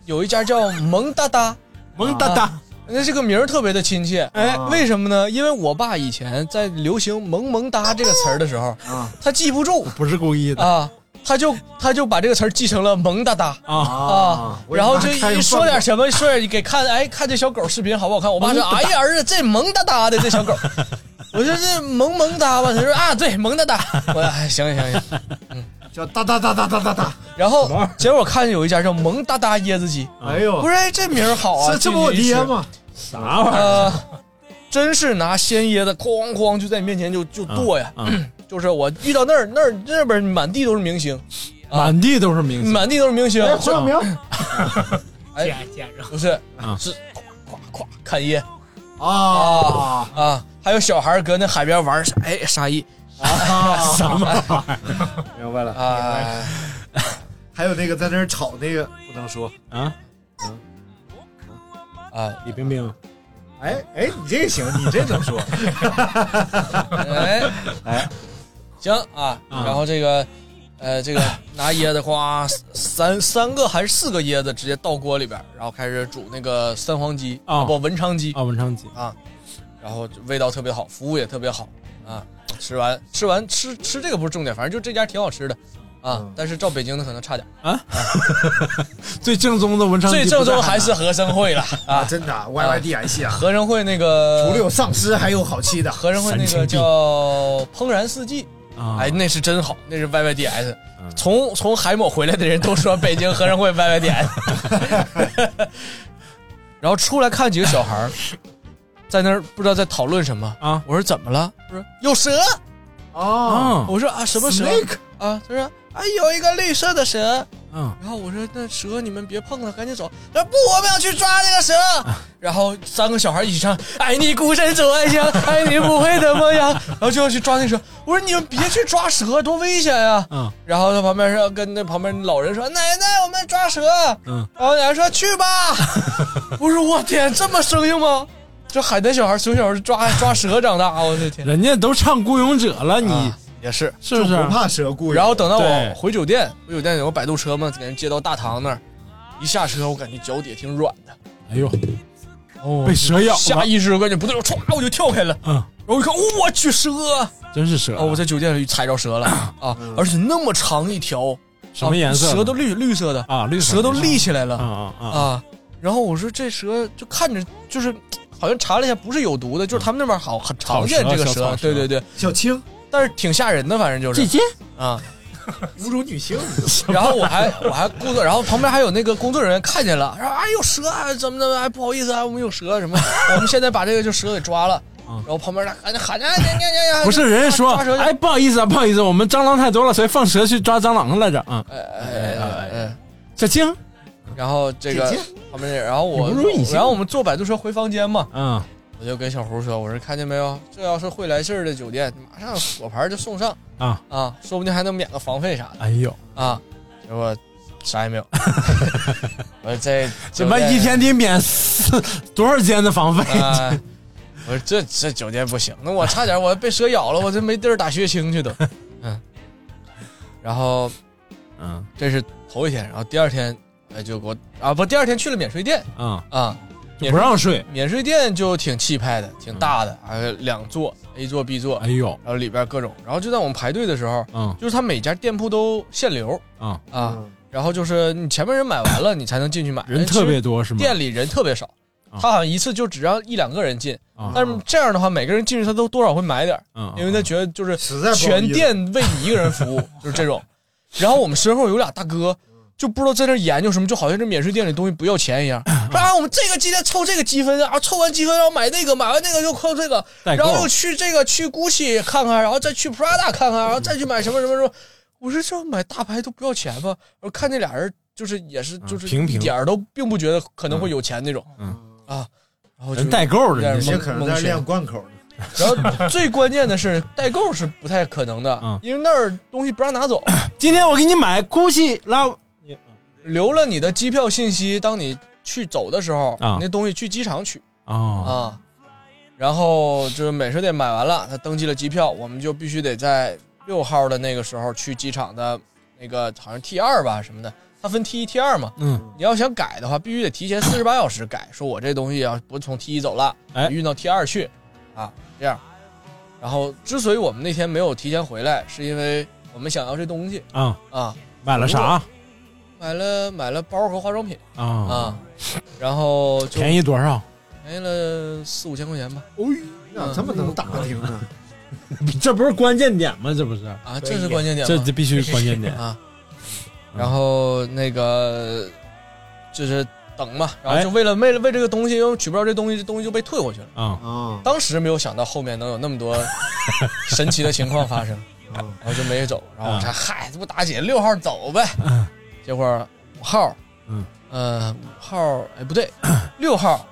有一家叫萌哒哒，萌哒哒，那这个名儿特别的亲切。哎为什么呢？因为我爸以前在流行“萌萌哒”这个词儿的时候，啊他记不住不是故意的啊，他就他就把这个词儿记成了萌哒哒。啊。啊，然后就一说点什么，说点给看，哎，看这小狗视频好不好看？我爸说，哎呀，儿子这萌哒哒的这小狗，我说这萌萌哒吧，他说啊，对，萌哒哒，我说哎，行行行，嗯。叫哒哒哒哒哒哒哒。然后结果我看见有一家叫萌哒哒椰子鸡，哎呦，不是哎这名好啊，这这不我爹吗？啥玩意儿？呃，真是拿鲜椰子哐哐就在你面前就就剁呀，嗯就是我遇到那儿那儿那边满地都是明星，啊。满地都是明星，满地都是明星，黄晓明，哎见见着。不是啊。是咵咵砍椰啊。啊，还有小孩搁那海边玩，哎沙溢啊！什么玩意儿？明白了。啊，还有那个在那儿吵那个不能说。啊？啊，李冰冰，哎哎，你这个行，你这能说？哎。哎，行啊，啊然后这个。呃，这个 拿椰子花三三个还是四个椰子直接倒锅里边，然后开始煮那个三黄鸡啊不文昌鸡啊，文昌鸡啊，然后味道特别好，服务也特别好啊。吃完吃完吃吃这个不是重点，反正就这家挺好吃的啊。嗯但是照北京的可能差点啊，最正宗的文昌鸡最正宗还是和生会了啊。真的 Y Y D S 啊！和生会那个除了有丧尸，还有好吃的。和生会那个叫怦然四季，啊，哎，那是真好，那是 YYDS 嗯。从从海某回来的人都说北京和尚会 YYDS，然后出来看几个小孩儿 在那儿不知道在讨论什么啊我说怎么了？他说有蛇。啊，啊，我说啊什么蛇啊？他说啊有一个绿色的蛇。嗯，然后我说那蛇你们别碰了，赶紧走。他说不，我们要去抓那个蛇。然后三个小孩一起唱，爱你孤身走暗巷，爱你不会怎么样。然后就要去抓那蛇。我说你们别去抓蛇，多危险呀、嗯然后他旁边是跟那旁边老人说：“奶奶，我们抓蛇。”嗯，然后奶奶说：“去吧。”我说：“我天，这么生硬吗？这海南小孩从小是抓抓蛇长大，我的天！人家都唱孤勇者了，你啊也是。是不是？不怕蛇故意。然后等到我回酒店，回酒店有个摆渡车嘛，给人接到大堂那儿，一下车我感觉脚底下挺软的，哎呦，哦。被蛇咬了，下意识我感觉不对，我歘我就跳开了，嗯，然后我一看，我去蛇！真是蛇哦，我在酒店里踩着蛇了。啊，而且那么长一条，什么颜色啊蛇都绿绿色的，啊，绿色蛇都立起来啊了啊啊！啊。然后我说这蛇就看着就是，好像查了一下不是有毒的，就是他们那边好很常见这个蛇。蛇，蛇。对对对，小青但是挺吓人的，反正就是姐姐啊。侮辱女性，然后我还我还工作，然后旁边还有那个工作人员看见了，说啊有蛇啊，怎么的？哎，不好意思啊，我们有蛇什么？我们现在把这个就蛇给抓了。然后旁边来喊着喊着，哎呀呀呀！不是人家说抓蛇，哎，不好意思啊，不好意思，我们蟑螂太多了，所以放蛇去抓蟑螂来着啊。哎哎哎哎，小青，然后这个旁边这，然后我然后我们坐摆渡车回房间嘛，嗯，我就跟小胡说，我说看见没有，这要是会来事儿的酒店，马上果盘就送上啊啊，说不定还能免个房费啥的哎呦，啊。结果啥也没有，我说 这怎么一天得免四多少间的房费？啊，我说这这酒店不行，那我差点我被蛇咬了，我这没地儿打血清去都。嗯，然后嗯这是头一天，然后第二天哎就给我啊不，第二天去了免税店嗯，啊，就不让睡。免税店就挺气派的，挺大的，还有两座 A 座 B 座，哎呦，然后里边各种，然后就在我们排队的时候，嗯就是他每家店铺都限流啊，啊，然后就是你前面人买完了，你才能进去买，人特别多是吗？店里人特别少，啊他好像一次就只让一两个人进，啊但是这样的话，每个人进去他都多少会买点儿，嗯，因为他觉得就是实在不好全意思店为你一个人服务，就是这种。然后我们身后有俩大哥，就不知道在那研究什么，就好像这免税店里东西不要钱一样。说 啊，我们这个今天凑这个积分啊，凑完积分要买那个，买完那个又扣这个，然后 又去这个去 GUCCI 看看，然后再去 Prada 看看，然后再去买什么什么什么。我说这买大牌都不要钱吗？我看那俩人就是也是就是平平一点儿都并不觉得可能会有钱那种，嗯啊，然后就人代购的，有些蒙可能在那练贯口呢。然后最关键的是代购是不太可能的，嗯因为那儿东西不让拿走，今天我给你买 GUCCI，然后留了你的机票信息，当你去走的时候，啊。那东西去机场取。哦，啊。然后就是美食店买完了，他登记了机票，我们就必须得在六号的那个时候去机场的那个好像 T 二吧什么的，它分 T 一 T 二嘛。嗯。你要想改的话，必须得提前四十八小时改，说我这东西要不从 T 一走了，哎。运到 T 二去，啊，这样。然后之所以我们那天没有提前回来，是因为我们想要这东西。啊，啊，买了啥买了买了包和化妆品啊？啊，然后就便宜多少？便宜了四五千块钱吧。哦，你咋这么能打听呢？这不是关键点吗？这不是啊，这是关键点吗，这这必须是关键点啊。然后那个就是等嘛，然后哎就为了为了为这个东西，因为取不着这东西，这东西就被退回去了。啊啊，当时没有想到后面能有那么多 神奇的情况发生，然后就没走。然后我说：“嗨，这不打紧，六号走呗。”结果五号，嗯，呃，五号，哎，不对，六号，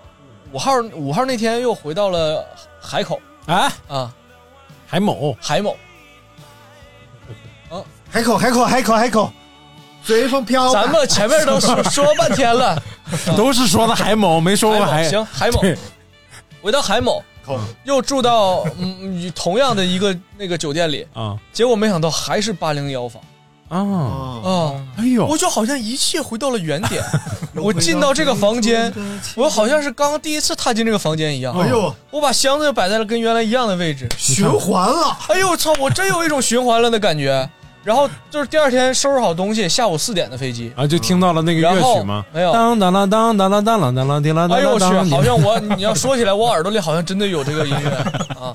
五号，五号那天又回到了海口啊，啊，海某海某。海口，海口，海口，海口，随风飘。咱们前面都说 说半天了，都是说的海某，没说过海。行，海某回到海某，又住到嗯同样的一个那个酒店里，啊结果没想到还是八零幺房啊啊！哎呦，我就好像一切回到了原点，我进到这个房间，我好像是刚第一次踏进这个房间一样。哎呦，我把箱子摆在了跟原来一样的位置，循环了。哎呦，我操！我真有一种循环了的感觉。然后就是第二天收拾好东西，下午四点的飞机啊，就听到了那个乐曲吗？没有，当当当当当当当当当当当当。哎呦我去！好像我你要说起来，我耳朵里好像真的有这个音乐啊。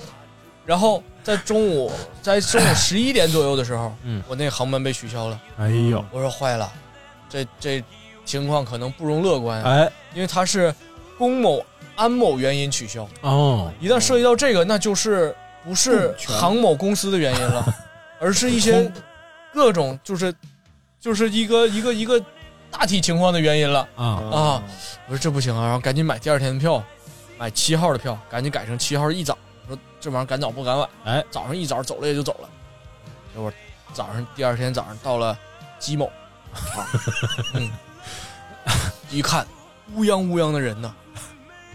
然后在中午，在中午十一点左右的时候，嗯，我那航班被取消了。哎呦，我说坏了，这这情况可能不容乐观。哎，因为它是龚某安某原因取消，哦，一旦涉及到这个，那就是不是航某公司的原因了，而是一些各种就是就是一个一个一个大体情况的原因了啊啊！我说这不行啊，然后赶紧买第二天的票，买七号的票，赶紧改成七号一早。这玩意儿赶早不赶晚，哎，早上一早走了也就走了。结果早上第二天早上到了鸡某，啊，嗯，一看乌泱乌泱的人呢，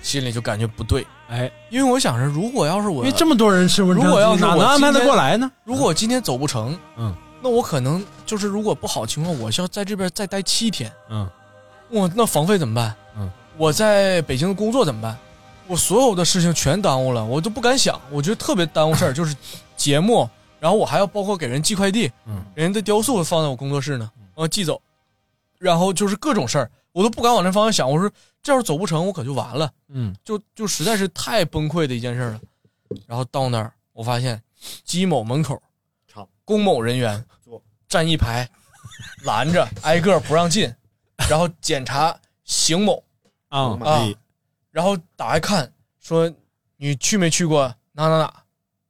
心里就感觉不对，哎，因为我想着，如果要是我因为这么多人吃文昌鸡，如果要是我哪能安排得过来呢？如果我今天走不成，嗯，那我可能就是如果不好情况，我需要在这边再待七天，嗯，我那房费怎么办？嗯，我在北京的工作怎么办？我所有的事情全耽误了，我都不敢想，我觉得特别耽误事儿，就是节目，然后我还要包括给人寄快递，嗯，人家的雕塑放在我工作室呢，我要寄走，然后就是各种事儿，我都不敢往那方向想。我说这要是走不成，我可就完了，嗯，就就实在是太崩溃的一件事了。然后到那儿，我发现姬某门口，龚某人员站一排，拦着挨个不让进，然后检查邢某啊啊，然后打开看说你去没去过？哪哪哪？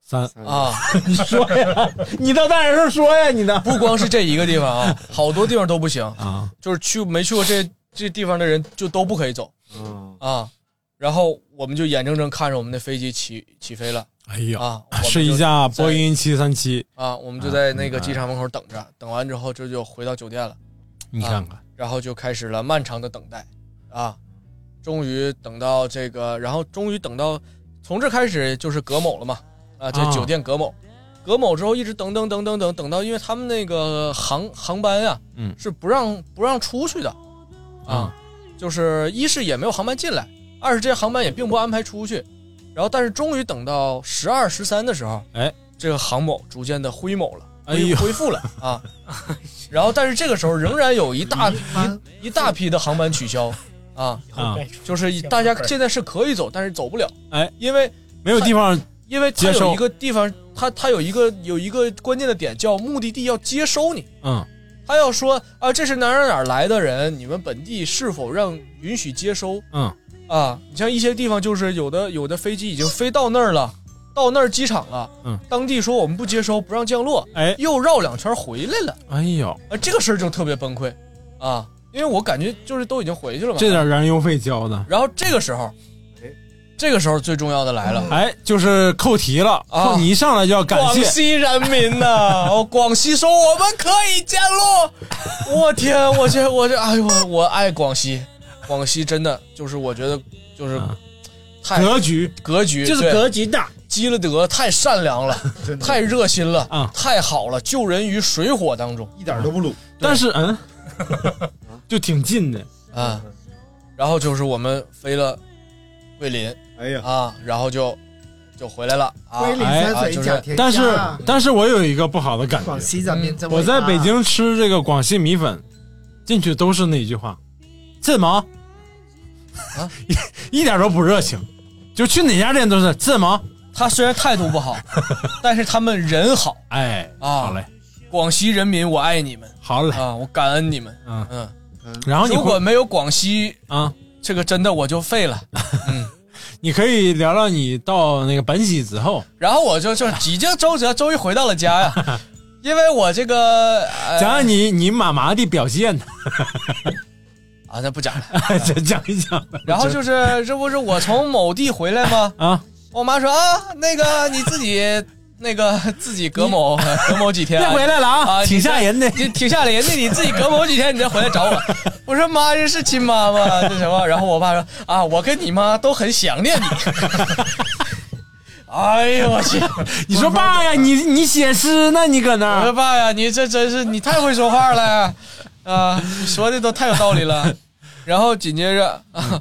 三。啊？你说呀，你到大点声说呀，你的不光是这一个地方啊，好多地方都不行。啊，就是去没去过这这地方的人就都不可以走。嗯。啊。然后我们就眼睁睁看着我们的飞机起起飞了。哎呀啊，是一就在架波音七三七。啊，我们就在那个机场门口等着，等完之后这就回到酒店了。你看看。啊，然后就开始了漫长的等待，啊，终于等到这个，然后终于等到从这开始就是葛某了嘛，啊，这啊。酒店葛某，葛某之后一直等等等等等等到，因为他们那个航航班呀，嗯。是不让不让出去的，啊，就是一是也没有航班进来，二是这些航班也并不安排出去，然后但是终于等到十二十三的时候，哎，这个航某逐渐的恢某了，哎恢复了啊，然后但是这个时候仍然有一大一一大批的航班取消啊啊，就是大家现在是可以走，但是走不了，哎，因为没有地方因为它有一个地方，它它有一个有一个关键的点叫目的地要接收你，嗯。他要说啊这是哪儿哪儿哪儿来的人，你们本地是否让允许接收？嗯。啊，你像一些地方就是有的有的飞机已经飞到那儿了，到那儿机场了，嗯，当地说我们不接收，不让降落，哎，又绕两圈回来了，哎呦，啊，这个事儿就特别崩溃，啊，因为我感觉就是都已经回去了嘛，这点燃油费交的，然后这个时候，哎这个时候最重要的来了，哎，就是扣题了，啊。你一上来就要感谢。广，西人民呐、哦，广西说我们可以降落，我天，我这我这，哎呦，我我爱广西，广西真的就是我觉得就是太格局。格局就是格局大，积了德，太善良了，太热心了啊，太好了，救人于水火当中，一点都不鲁。但是嗯，就挺近的啊。然后就是我们飞了桂林，哎呀啊，然后就就回来了啊。桂林山水甲天下。但是但是我有一个不好的感觉，广西咱们我在北京吃这个广西米粉，进去都是那一句话，吃什么？啊，一点都不热情，就去哪家店都是吃什么？他虽然态度不好，但是他们人好。哎，啊，好嘞，广西人民，我爱你们。好嘞啊，我感恩你们。嗯嗯。然后你如果没有广西啊，这个真的我就废了。嗯，你可以聊聊你到那个本溪之后，然后我就就几经周折终于回到了家呀，因为我这个呃讲讲你你妈妈的表现。啊，那不讲了，再讲一讲。然后就是这不是我从某地回来吗？啊，我妈说啊，那个你自己那个 自己隔某隔某几天、别回来了啊啊，挺吓人的你挺吓人的，你自己隔某几天你再回来找我。我说妈，这是亲妈吗？这什么？然后我爸说啊，我跟你妈都很想念你。哎呦我去！你说爸呀，你你写诗呢？你搁那儿？我说爸呀，你这真是你太会说话了啊！你说的都太有道理了。然后紧接着啊，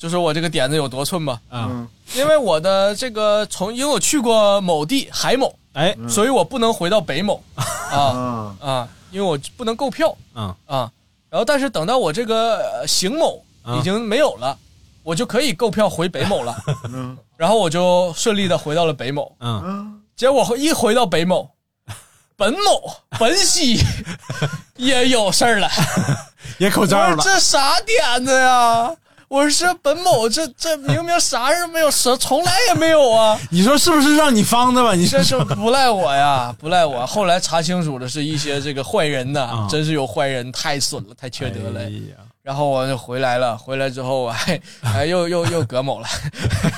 就是我这个点子有多寸吧啊，因为我的这个从因为我去过某地海某，哎，所以我不能回到北某 啊啊，因为我不能购票啊啊。然后但是等到我这个呃邢某已经没有了，我就可以购票回北某了。嗯然后我就顺利的回到了北某。嗯，结果一回到北某，本某本溪 也有事儿了，也口罩了。这啥点子呀？我说本某这这明明啥事儿没有，什从来也没有啊！你说是不是让你方的吧？你这说是不赖我呀，不赖我。后来查清楚的是一些这个坏人呐，真是有坏人，太损了，太缺德了。哎然后我就回来了，回来之后我还哎又又又隔某了，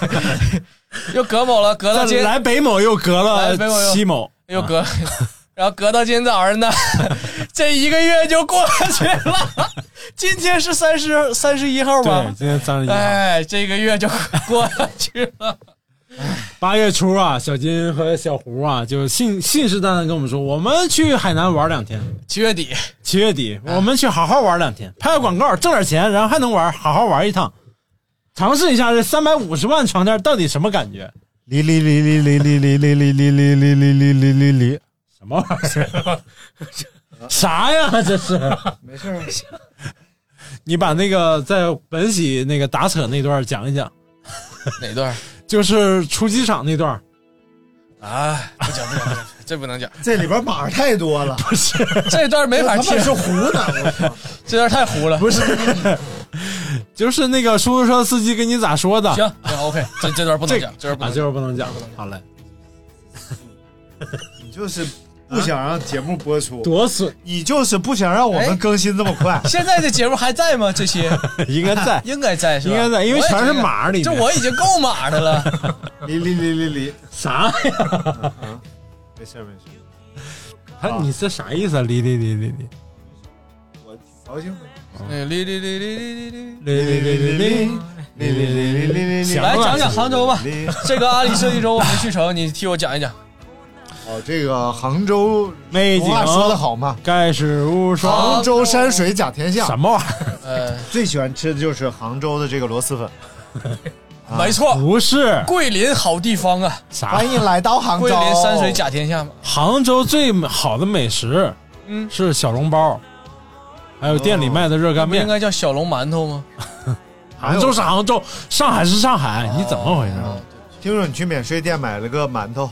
又隔某了，隔到今来北某又隔了西某，又隔，然后隔到今天早上呢，这一个月就过去了。今天是三十三十一号吧对，？今天三十一号。哎，这个月就过去了。八月初啊，小金和小胡啊，就信信誓旦旦跟我们说，我们去海南玩两天。七月底，七月底，我们去好好玩两天，拍个广告挣点钱，然后还能玩，好好玩一趟，尝试一下这三百五十万床垫到底什么感觉？哩哩哩哩哩哩哩哩哩哩哩哩哩哩哩哩哩，什么玩意儿？啥呀？这是？没事儿。你把那个在本喜那个打扯那段讲一讲，哪段？就是出机场那段。啊，不讲不讲不讲，这不能讲，这里边码太多了，不是这段没法听，他们是糊的，我操！这段太糊了。不是，就是那个出租车司机跟你咋说的？行行，OK，这这段不能讲，这段不啊，能这段不能讲。好嘞，你就是不想让节目播出，多损！你就是不想让我们更新这么快。现在的节目还在吗？这些 应该在，应该在是吧？应该在，因为全是码里面。这我已经够码的了。离离离离离，啥呀？没事没事，他你这啥意思啊？离离离离离我挺高兴的。嗯，哩哩哩哩哩哩哩。哩哩哩哩哩哩哩哩哩哩。来讲讲杭州吧，这个阿里设计周我没去成，你替我讲一讲。哦，这个杭州美景俗话说得好嘛，盖世无双。杭州山水甲天下。什么玩意儿？呃，最喜欢吃的就是杭州的这个螺蛳粉。没错，不是桂林好地方啊，啥？欢迎来到杭州。桂林山水甲天下嘛。杭州最好的美食，嗯，是小笼包，还有店里卖的热干面。不应该叫小笼馒头吗？杭州是杭州，上海是上海，你怎么回事？听说你去免税店买了个馒头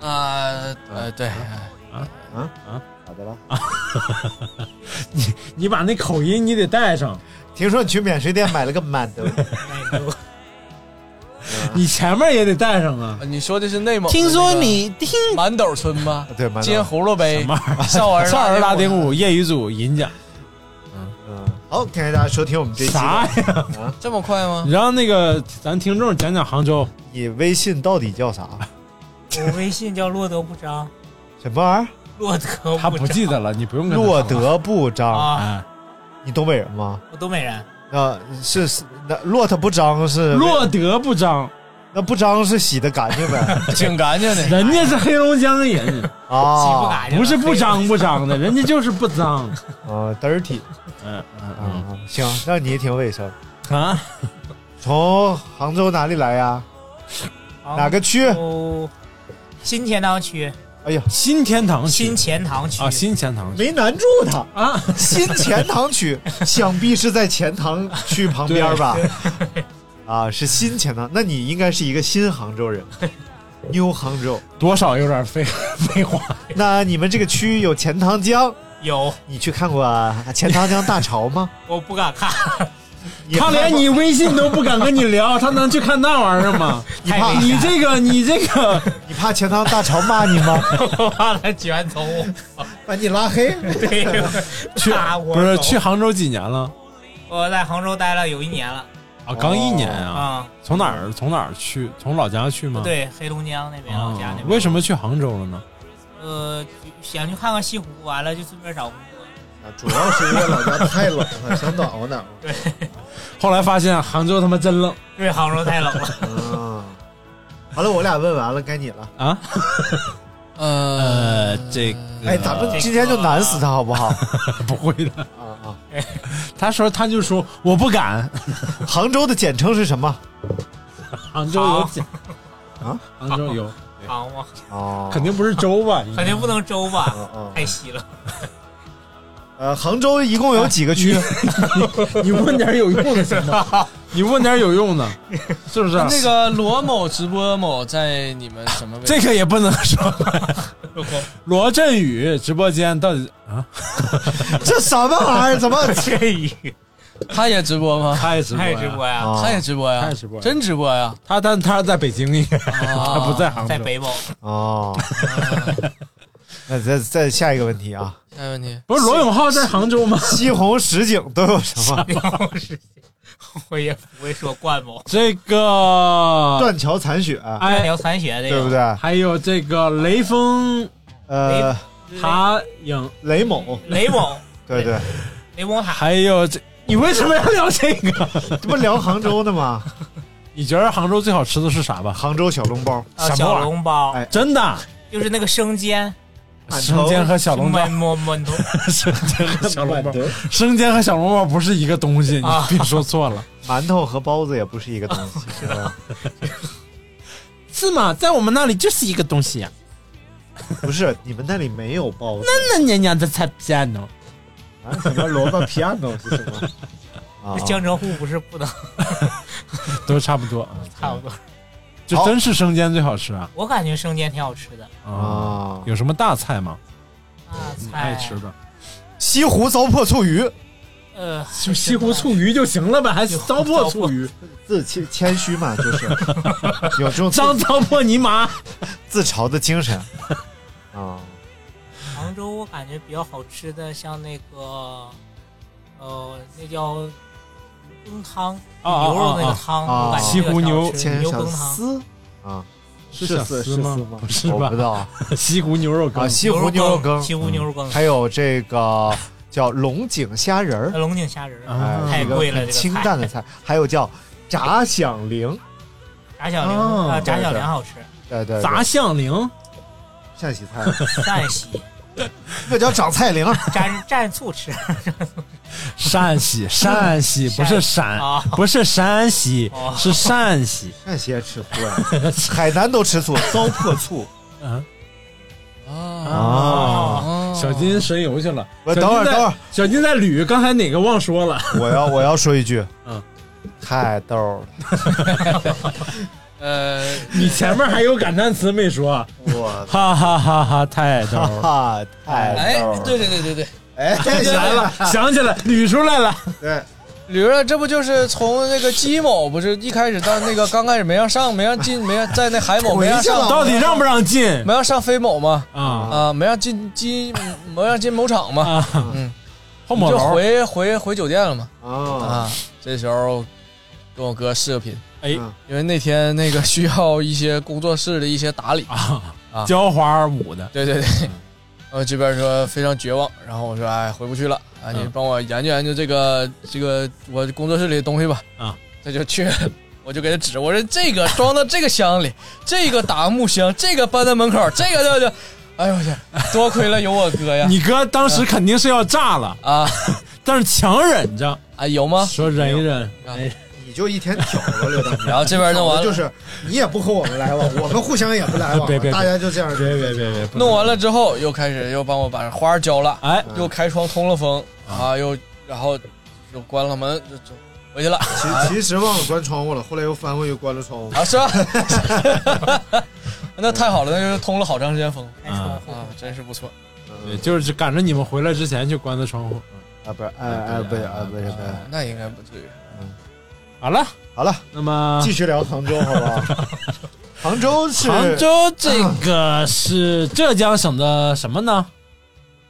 啊，呃，对，啊啊啊，咋的了？你你把那口音你得带上。听说你去免税店买了个馒头，你前面也得带上啊。你说的是内蒙？听说你听满斗村吗？对，金葫芦杯？少儿少儿拉丁舞，业余组银奖嗯，好，感谢大家收听我们这。啥呀？这么快吗你？让那个咱听众讲讲杭州。你微信到底叫啥？我微信叫洛德不张，什么玩意儿洛德他不记得了，你不用儿？跟他说落德不张。啊，哎，你东北人吗？我东北人，那是是那骆驼不张是洛德不张，那不张是洗的干净呗？挺干净的。人家是黑龙江人，洗不啊干净，不是不脏不脏的，人家就是不脏。啊，dirty 嗯嗯嗯，行，那你也挺卫生。嗯啊，从杭州哪里来呀？哪个区？哦，新钱塘区。哎呀，新天堂区新钱塘区啊，新钱塘区没难住他啊，新钱塘区，想必是在钱塘区旁边吧？啊，是新钱塘，那你应该是一个新杭州人，New 杭州，多少有点废 废话。那你们这个区有钱塘江？有，你去看过钱塘江大潮吗？我不敢看。他连你微信都不敢跟你聊，他能去看那玩意儿吗？你怕你这个，你这个，你怕钱塘大潮骂你吗？我怕他卷走我，把你拉黑。对，去不是去杭州几年了？我在杭州待了有一年了。啊，刚一年啊！啊，从哪儿从哪儿去？从老家去吗？对，黑龙江那边老家那边。为什么去杭州了呢？呃，想去看看西湖，完了就顺便找工作。主要是因为老家太冷了，想暖和暖和。对，后来发现杭州他妈真冷。对，杭州太冷了。嗯，好了，我俩问完了，该你了啊。呃，这个，哎，咱们今天就难死他好不好？不会的啊啊！他说，他就说我不敢。杭州的简称是什么？杭州有简啊？杭州有杭吗？哦，肯定不是州吧？肯定不能州吧？太稀了。呃，杭州一共有几个区？你 问点有用的行吗？你问点有用的，是不是？那个罗某直播某在你们什么位置？这个也不能说。罗振宇直播间到底啊？这什么玩意儿？怎么这一？他也直播吗？他也直播，他也直播呀？他也直播呀？他也直播，真直播呀？他但他是在北京，他不在杭州，在北某。哦。那再再下一个问题啊！下一个问题不是罗永浩在杭州吗？西 红十景都有什么？我也不会说冠某。这个断桥残雪，断桥残雪，对不对？还有这个雷锋，呃，塔影雷某，雷某，对对，雷某塔。还有这，你为什么要聊这个？这不聊杭州的吗？你觉得杭州最好吃的是啥吧？杭州小笼包，小笼包，哎，真的，就是那个生煎。生煎和小笼包，生煎和小笼包，生煎和小笼包不是一个东西，你 别说错了。馒头和包子也不是一个东西，是吧？是吗？在我们那里就是一个东西呀。不是，你们那里没有包子。那那娘娘的菜 piano 啊？什么萝卜 piano 是什么？啊，江浙沪不是不能，都差不多，差不多。就真是生煎最好吃啊！我感觉生煎挺好吃的啊。有什么大菜吗？大菜爱吃的西湖糟粕醋鱼。呃，就西湖醋鱼就行了呗，还糟粕醋鱼？自谦谦虚嘛，就是 有这种脏糟粕泥麻自嘲的精神啊。杭州我感觉比较好吃的，像那个呃，那叫。羹汤，牛肉那个汤，西湖牛牛羹汤丝啊，是小丝吗？不是吧？我不知道。西湖牛肉羹，西湖牛肉羹，西湖牛肉羹，还有这个叫龙井虾仁儿，龙井虾仁儿，太贵了，清淡的菜。还有叫炸响铃，炸响铃啊，炸响铃好吃。对对，炸响铃，陕西菜，陕西。那叫长菜铃，蘸蘸醋吃。陕西，陕西 不是陕，不是山西，是陕西。陕西也吃醋啊，海南都吃醋，糟粕醋。嗯啊小金神游去了。我等会儿，等会儿，小金在捋，刚才哪个忘说了？我要，我要说一句，嗯，太逗了。呃，你前面还有感叹词没说？我哈哈哈哈，太逗了，哈太哎，对对对对对，哎，想起来了，想起来，捋出来了。对，捋了，这不就是从那个姬某不是一开始到那个刚开始没让上，没让进，没让在那海某没让上，到底让不让进？没让上飞某吗？啊啊，没让进鸡，没让进某厂吗？嗯，后某就回回回酒店了嘛。啊啊，这时候跟我哥视个频。哎，因为那天那个需要一些工作室的一些打理。啊啊，浇花舞的，对对对，呃这边说非常绝望，然后我说哎回不去了啊，你帮我研究研究这个这个我工作室里的东西吧。啊，他就去，我就给他指，我说这个装到这个箱里，这个打木箱，这个搬到门口，这个就就，哎呦我去，多亏了有我哥呀，你哥当时肯定是要炸了啊，但是强忍着。啊，有吗？说忍一忍，哎。你就一天挑着刘大明。然后这边弄完了就是你也不和我们来往，我们互相也不来往，别别别大家就这样，别别别别，弄完了之后，又开始又帮我把花浇了，哎，又开窗通了风啊，又然后又关了门，就就回去了。其 其实忘了关窗户了，后来又翻回去关了窗户。啊，是吧？那太好了，那就是通了好长时间风啊啊，真是不错。对，就是赶着你们回来之前就关的窗户。啊，不是，哎哎，不是，啊，不是，不是，那应该不至于。好了好了，那么继续聊杭州，好不好？杭州是杭州这个是浙江省的什么呢？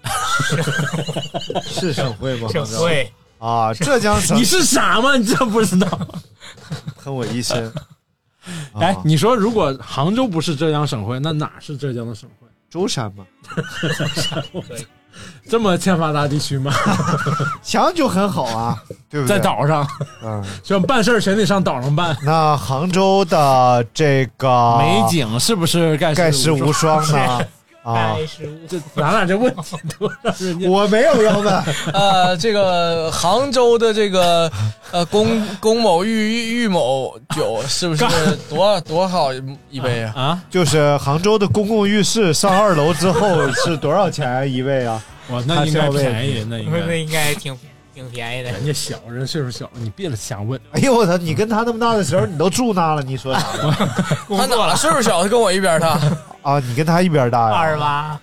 是省会吗？省会啊，浙江省。你是傻吗？你这不知道？喷我一身。哎，你说如果杭州不是浙江省会，那哪是浙江的省会？舟山吗？这么欠发达地区吗？想就很好啊，对不对？在岛上，嗯，想办事儿全得上岛上办。那杭州的这个美景是不是盖盖世无双呢？啊，这咱俩这问题多让人家我没有要问。呃，这个杭州的这个呃龚龚某玉玉玉某酒是不是多多好一杯啊？啊，就是杭州的公共浴室上二楼之后是多少钱一位啊？哇，那应该便宜，那应该那应该挺挺便宜的。人家小人岁数小，你别瞎问。哎呦我操！你跟他那么大的时候，你都住那了，你说啥？他哪岁数小？他跟我一边大啊！你跟他一边大呀？二十八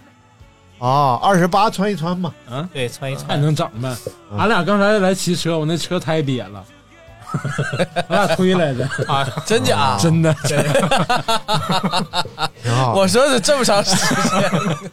啊，二十八穿一穿嘛。嗯，对，穿一穿还能长呗。俺俩刚才来骑车，我那车胎瘪了，俺俩推来的啊，真假？真的。真的挺好我说的这么长时间。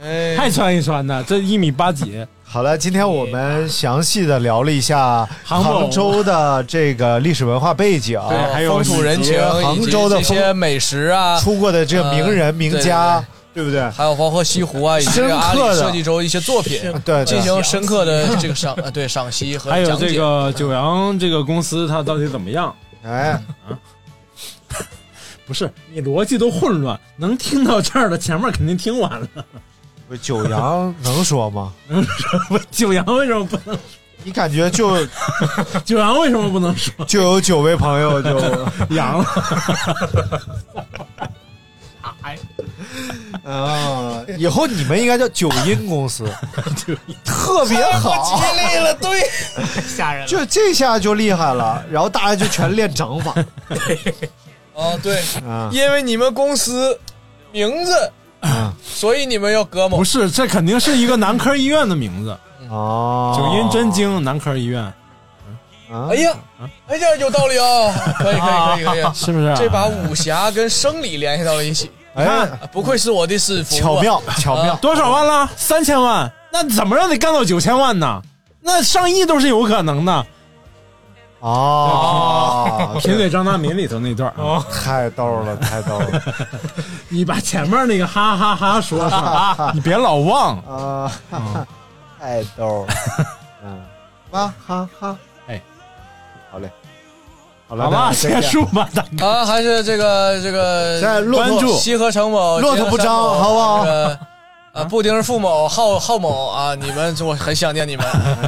哎，还穿一穿呢，这一米八几。好了，今天我们详细的聊了一下杭杭州的这个历史文化背景，对，还有风土人情，杭州的一些美食啊，出过的这个名人名家，对不对？还有黄河西湖啊，以及阿里设计周一些作品，对，进行深刻的这个赏 呃对赏析和还有这个九阳这个公司它到底怎么样？哎啊。不是你逻辑都混乱，能听到这儿的前面肯定听完了。不，九阳能说吗？能说不？九阳为什么不能说？你感觉就 九阳为什么不能说？就有九位朋友就 阳了。哎，啊！以后你们应该叫九阴公司，特别好，吉利了，对，吓人了。就这下就厉害了，然后大家就全练掌法。哦，对，啊因为你们公司名字，所以你们要葛某。不是，这肯定是一个男科医院的名字。哦，九阴真经男科医院。啊哎呀，哎呀，有道理 啊！可以，可以，可以，可以，是不是？这把武侠跟生理联系到了一起。哎，不愧是我的师傅，巧妙，巧妙。多少万了？三千万？那怎么让你干到九千万呢？那上亿都是有可能的。哦，贫嘴张大民里头那段哦，太逗了，太逗了！你把前面那个哈哈哈说上，你别老忘。啊，太逗了，嗯，哇哈哈，哎，好嘞，好了，好吧，结束吧，大哥。啊，还是这个这个在关注西河城某骆驼不张，好不好？啊，布丁付某浩浩某啊，你们我很想念你们。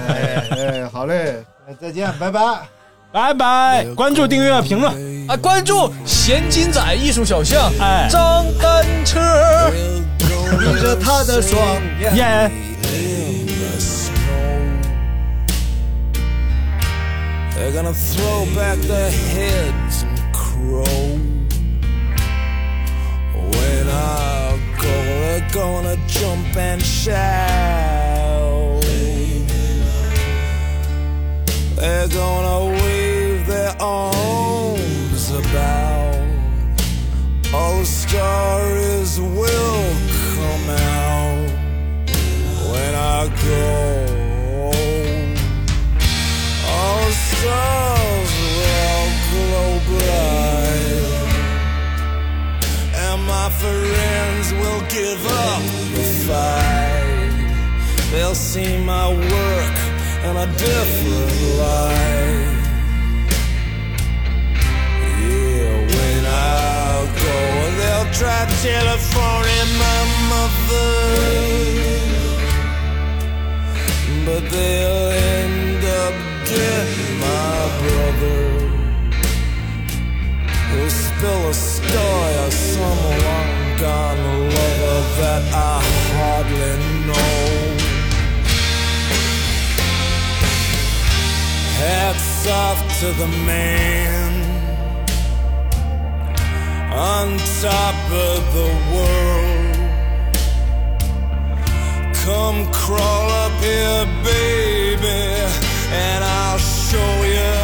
哎哎，好嘞，再见，拜拜。拜拜！关注、订阅、评论啊！关注咸金仔艺术小象，哎，张单车，眯着他的双眼。They're they're gonna wave their arms about. All the stories will come out when I go. All the stars will glow bright, and my friends will give up the fight. They'll see my work in a different light. Yeah, when I go, they'll try telephoning my mother but they'll end to the man on top of the world. Come crawl up here, baby, and I'll show you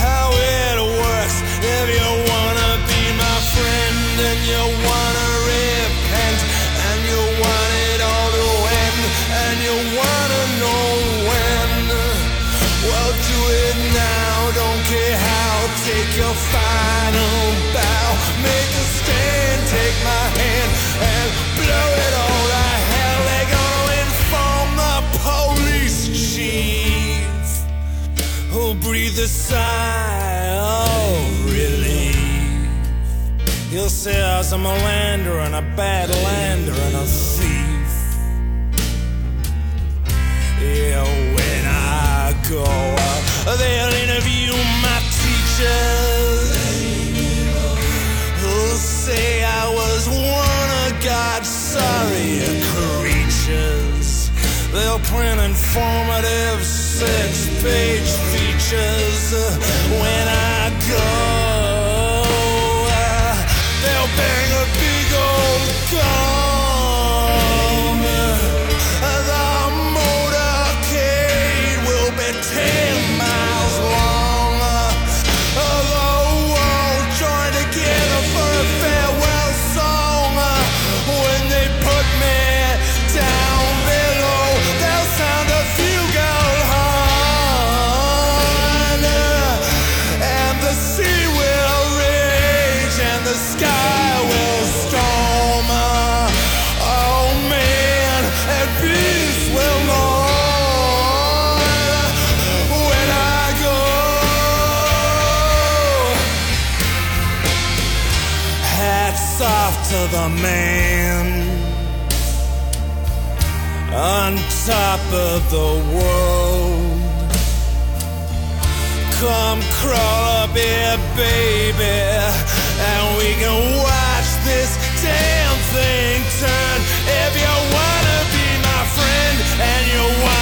how it works. If you wanna be my friend and you Take your final bow. Make a stand. Take my hand and blow it all to hell. They're gonna inform the police chief who'll breathe a sigh of relief. He'll say I was a melander and a bad lander and a thief. Yeah, when I go out, they'll interview my teachers. Who'll say I was one of God's creatures. They'll print informative six-page features when I go. They'll bang a big old gong. The man on top of the world. Come crawl up here, baby, and we can watch this damn thing turn. If you wanna be my friend and you wanna